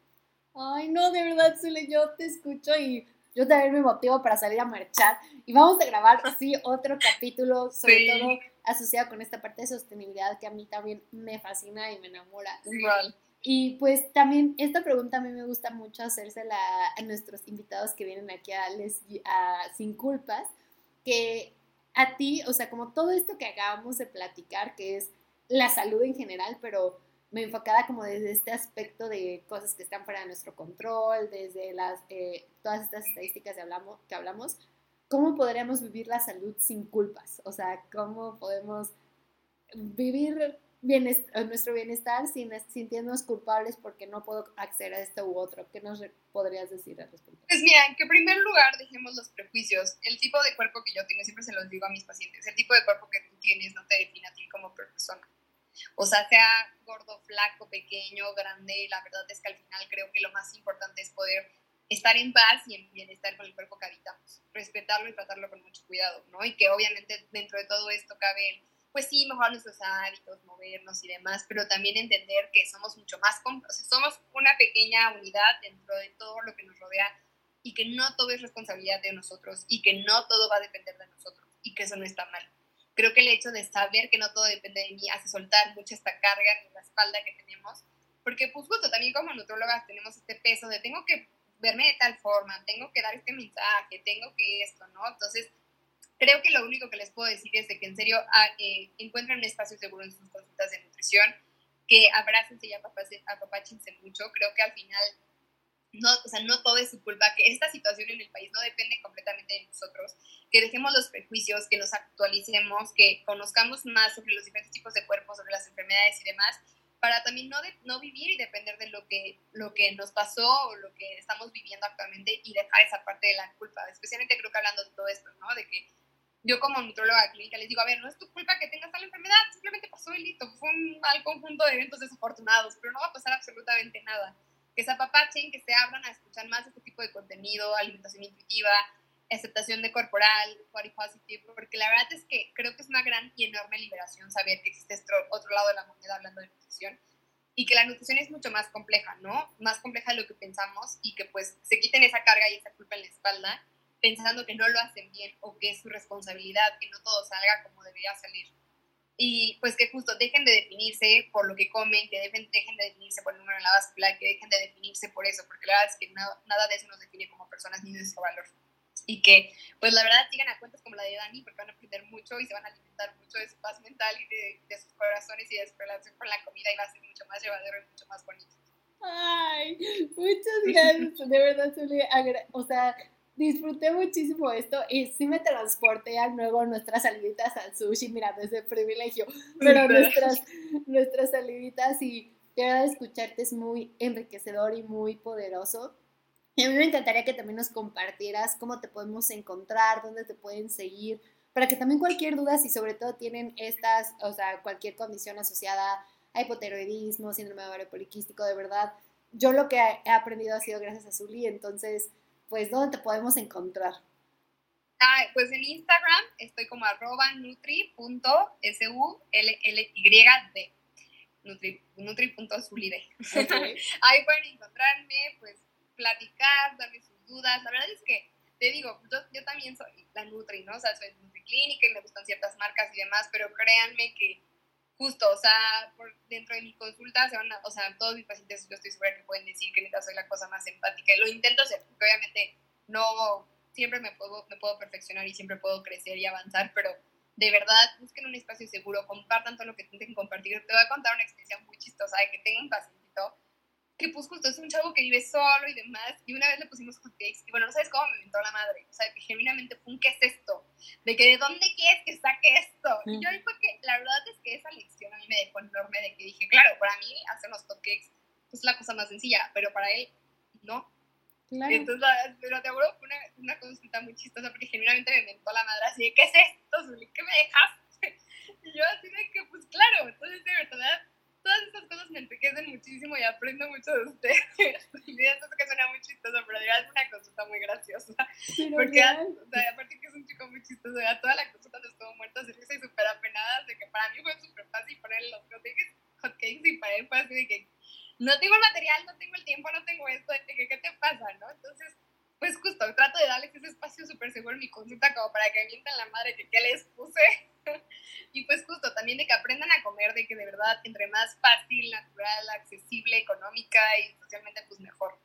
Speaker 1: Ay, no, de verdad, Zule, yo te escucho y yo también me motivo para salir a marchar. Y vamos a grabar, sí, otro capítulo, sobre todo asociado con esta parte de sostenibilidad que a mí también me fascina y me enamora.
Speaker 2: Igual.
Speaker 1: Y pues también esta pregunta a mí me gusta mucho hacérsela a nuestros invitados que vienen aquí a, Les, a Sin Culpas, que a ti, o sea, como todo esto que acabamos de platicar, que es la salud en general, pero me enfocada como desde este aspecto de cosas que están fuera de nuestro control, desde las, eh, todas estas estadísticas que hablamos, que hablamos, ¿cómo podríamos vivir la salud sin culpas? O sea, ¿cómo podemos vivir nuestro bienestar sin sintiéndonos culpables porque no puedo acceder a esto u otro. ¿Qué nos podrías decir al respecto?
Speaker 2: Pues mira, en primer lugar dejemos los prejuicios. El tipo de cuerpo que yo tengo, siempre se los digo a mis pacientes, el tipo de cuerpo que tú tienes no te define a ti como persona. O sea, sea gordo, flaco, pequeño, grande, la verdad es que al final creo que lo más importante es poder estar en paz y en bienestar con el cuerpo que habitamos, respetarlo y tratarlo con mucho cuidado, ¿no? Y que obviamente dentro de todo esto cabe pues sí, mejorar nuestros hábitos, movernos y demás, pero también entender que somos mucho más, o sea, somos una pequeña unidad dentro de todo lo que nos rodea y que no todo es responsabilidad de nosotros y que no todo va a depender de nosotros y que eso no está mal. Creo que el hecho de saber que no todo depende de mí hace soltar mucha esta carga en la espalda que tenemos, porque pues justo también como nutrólogas tenemos este peso de tengo que verme de tal forma, tengo que dar este mensaje, tengo que esto, ¿no? Entonces, creo que lo único que les puedo decir es de que en serio ah, eh, encuentren un espacio seguro en sus consultas de nutrición, que abrácense y apapáchense mucho. Creo que al final no, o sea, no todo es su culpa, que esta situación en el país no depende completamente de nosotros, que dejemos los prejuicios, que nos actualicemos, que conozcamos más sobre los diferentes tipos de cuerpos, sobre las enfermedades y demás, para también no, de, no vivir y depender de lo que, lo que nos pasó o lo que estamos viviendo actualmente y dejar esa parte de la culpa, especialmente creo que hablando de todo esto, ¿no? De que yo como nutróloga clínica les digo, a ver, no es tu culpa que tengas tal enfermedad, simplemente pasó el hito, fue un mal conjunto de eventos desafortunados, pero no va a pasar absolutamente nada que se apapachen, que se abran a escuchar más este tipo de contenido, alimentación intuitiva, aceptación de corporal, body positive, porque la verdad es que creo que es una gran y enorme liberación saber que existe otro lado de la moneda hablando de nutrición y que la nutrición es mucho más compleja, ¿no? Más compleja de lo que pensamos y que pues se quiten esa carga y esa culpa en la espalda pensando que no lo hacen bien o que es su responsabilidad, que no todo salga como debería salir y pues que justo dejen de definirse por lo que comen, que dejen, dejen de definirse por el número en la báscula, que dejen de definirse por eso, porque la verdad es que nada, nada de eso nos define como personas ni nuestro valor. Y que, pues la verdad, sigan a cuentas como la de Dani, porque van a aprender mucho y se van a alimentar mucho de su paz mental y de, de sus corazones y de su relación con la comida y va a ser mucho más llevadero y mucho más bonito.
Speaker 1: Ay, muchas gracias, de verdad, o sea, disfruté muchísimo esto y sí me transporté a nuevo nuestras saliditas al sushi, mira, desde privilegio, pero nuestras, nuestras saliditas y de escucharte es muy enriquecedor y muy poderoso. Y a mí me encantaría que también nos compartieras cómo te podemos encontrar, dónde te pueden seguir, para que también cualquier duda, si sobre todo tienen estas, o sea, cualquier condición asociada a hipotiroidismo, síndrome de ovario poliquístico, de verdad, yo lo que he aprendido ha sido gracias a Zuli, entonces pues, ¿dónde te podemos encontrar?
Speaker 2: Ah, pues en Instagram estoy como arroba nutri.sulld. Nutri, nutri.sulide. Ahí pueden encontrarme, pues platicar, darme sus dudas. La verdad es que, te digo, yo, yo también soy la Nutri, ¿no? O sea, soy Nutri Clínica y me gustan ciertas marcas y demás, pero créanme que justo, o sea, por dentro de mi consulta, se van o sea, todos mis pacientes yo estoy segura que pueden decir que neta soy la cosa más empática y lo intento hacer, porque obviamente no siempre me puedo, me puedo perfeccionar y siempre puedo crecer y avanzar, pero de verdad busquen un espacio seguro, compartan todo lo que intenten compartir. Te voy a contar una experiencia muy chistosa de que tengo un pacientito que pues es un chavo que vive solo y demás, y una vez le pusimos hotcakes, y bueno, no sabes cómo me inventó la madre, o sea, que genuinamente fue un ¿qué es esto? De que de dónde quieres que saque esto, y yo ahí fue que, la verdad es que esa lección a mí me dejó enorme de que dije, claro, para mí hacer los hotcakes es la cosa más sencilla, pero para él, no. Claro. Entonces, pero te acuerdo, fue una, una, consulta muy chistosa porque genuinamente me inventó la madre así de, ¿qué es esto, ¿Qué me dejaste? Y yo así de que, pues claro, entonces de verdad todas estas cosas me enriquecen muchísimo y aprendo mucho de ustedes. y esto que suena muy chistoso, pero ya es una consulta muy graciosa. porque, o sea, aparte que es un chico muy chistoso, ya toda la consulta nos estuvo muerta de risa y súper apenadas de que para mí fue súper fácil ponerle los hotcakes, hotcakes y para él fue así de que no tengo el material, no tengo el tiempo, no tengo esto, de que, ¿qué te pasa, no? Entonces, pues justo, trato de darles ese espacio súper seguro en mi consulta como para que mientan la madre que qué les puse. y pues justo también de que aprendan a comer, de que de verdad entre más fácil, natural, accesible, económica y socialmente pues mejor.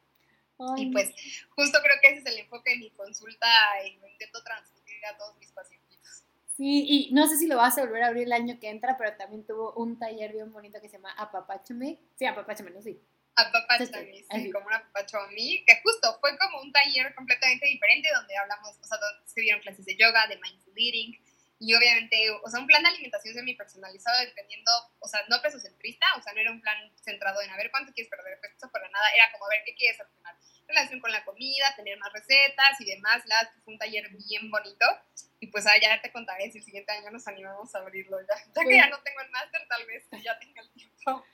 Speaker 2: Y pues justo creo que ese es el enfoque de mi consulta y lo intento transmitir a todos mis pacientes.
Speaker 1: Sí, y no sé si lo vas a volver a abrir el año que entra, pero también tuvo un taller bien bonito que se llama Apapáchame. Sí, Apapáchame, ¿no? Sí
Speaker 2: apapachame, sí, como un apapacho a mí, que justo fue como un taller completamente diferente donde hablamos, o sea, donde se dieron clases de yoga, de mindful eating, y obviamente, o sea, un plan de alimentación semi-personalizado dependiendo, o sea, no peso centrista, o sea, no era un plan centrado en a ver cuánto quieres perder peso, para nada, era como a ver qué quieres hacer relación con la comida, tener más recetas y demás, la, fue un taller bien bonito, y pues allá ya te contaré si el siguiente año nos animamos a abrirlo, ya, ya que pues ya no tengo el máster, tal vez ya tenga el tiempo.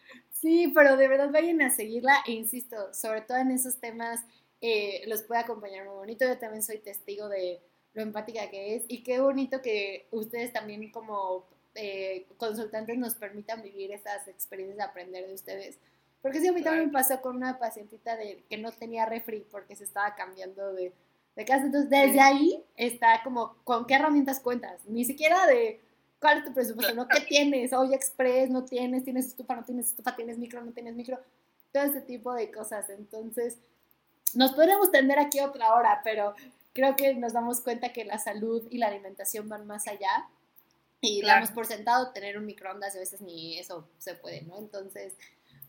Speaker 1: Sí, pero de verdad vayan a seguirla e insisto, sobre todo en esos temas eh, los puede acompañar muy bonito. Yo también soy testigo de lo empática que es y qué bonito que ustedes también como eh, consultantes nos permitan vivir esas experiencias de aprender de ustedes. Porque sí, a mí también me pasó con una pacientita de, que no tenía refri porque se estaba cambiando de, de casa. Entonces, desde ahí está como, ¿con qué herramientas cuentas? Ni siquiera de ¿Cuál es tu presupuesto? ¿No? ¿Qué tienes? Oye, Express, no tienes, tienes estufa, no tienes estufa, tienes micro, no tienes micro. Todo ese tipo de cosas. Entonces, nos podríamos tender aquí otra hora, pero creo que nos damos cuenta que la salud y la alimentación van más allá. Y damos por sentado tener un microondas, a veces ni eso se puede, ¿no? Entonces,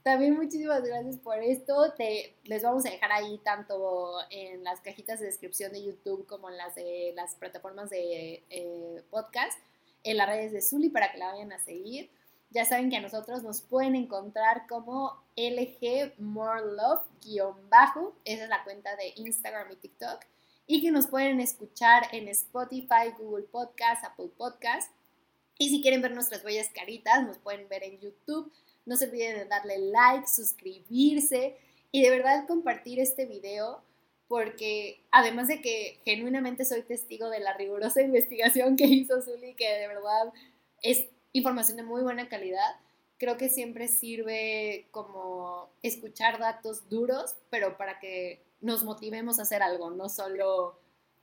Speaker 1: también muchísimas gracias por esto. Te, les vamos a dejar ahí tanto en las cajitas de descripción de YouTube como en las de las plataformas de eh, podcast, en las redes de Zully para que la vayan a seguir. Ya saben que a nosotros nos pueden encontrar como LG More Love-bajo. Esa es la cuenta de Instagram y TikTok. Y que nos pueden escuchar en Spotify, Google Podcast, Apple Podcast. Y si quieren ver nuestras bellas caritas, nos pueden ver en YouTube. No se olviden de darle like, suscribirse y de verdad compartir este video porque además de que genuinamente soy testigo de la rigurosa investigación que hizo Zully, que de verdad es información de muy buena calidad. Creo que siempre sirve como escuchar datos duros, pero para que nos motivemos a hacer algo, no solo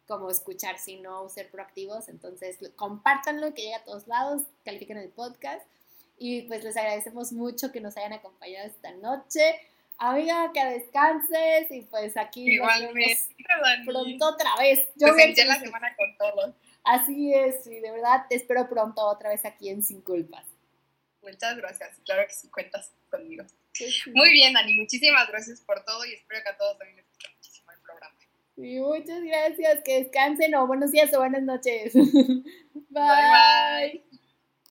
Speaker 1: como escuchar, sino ser proactivos. Entonces, compártanlo, que llegue a todos lados, califiquen el podcast. Y pues les agradecemos mucho que nos hayan acompañado esta noche. Amiga, que descanses y pues aquí
Speaker 2: Igualmente,
Speaker 1: pronto otra vez.
Speaker 2: Yo pues la semana con todos.
Speaker 1: Así es, y de verdad te espero pronto otra vez aquí en Sin Culpas.
Speaker 2: Muchas gracias, claro que sí cuentas conmigo. Muy bien, Dani, muchísimas gracias por todo y espero que a todos también les guste muchísimo el programa.
Speaker 1: Sí, muchas gracias, que descansen o buenos días o buenas noches.
Speaker 2: bye. bye.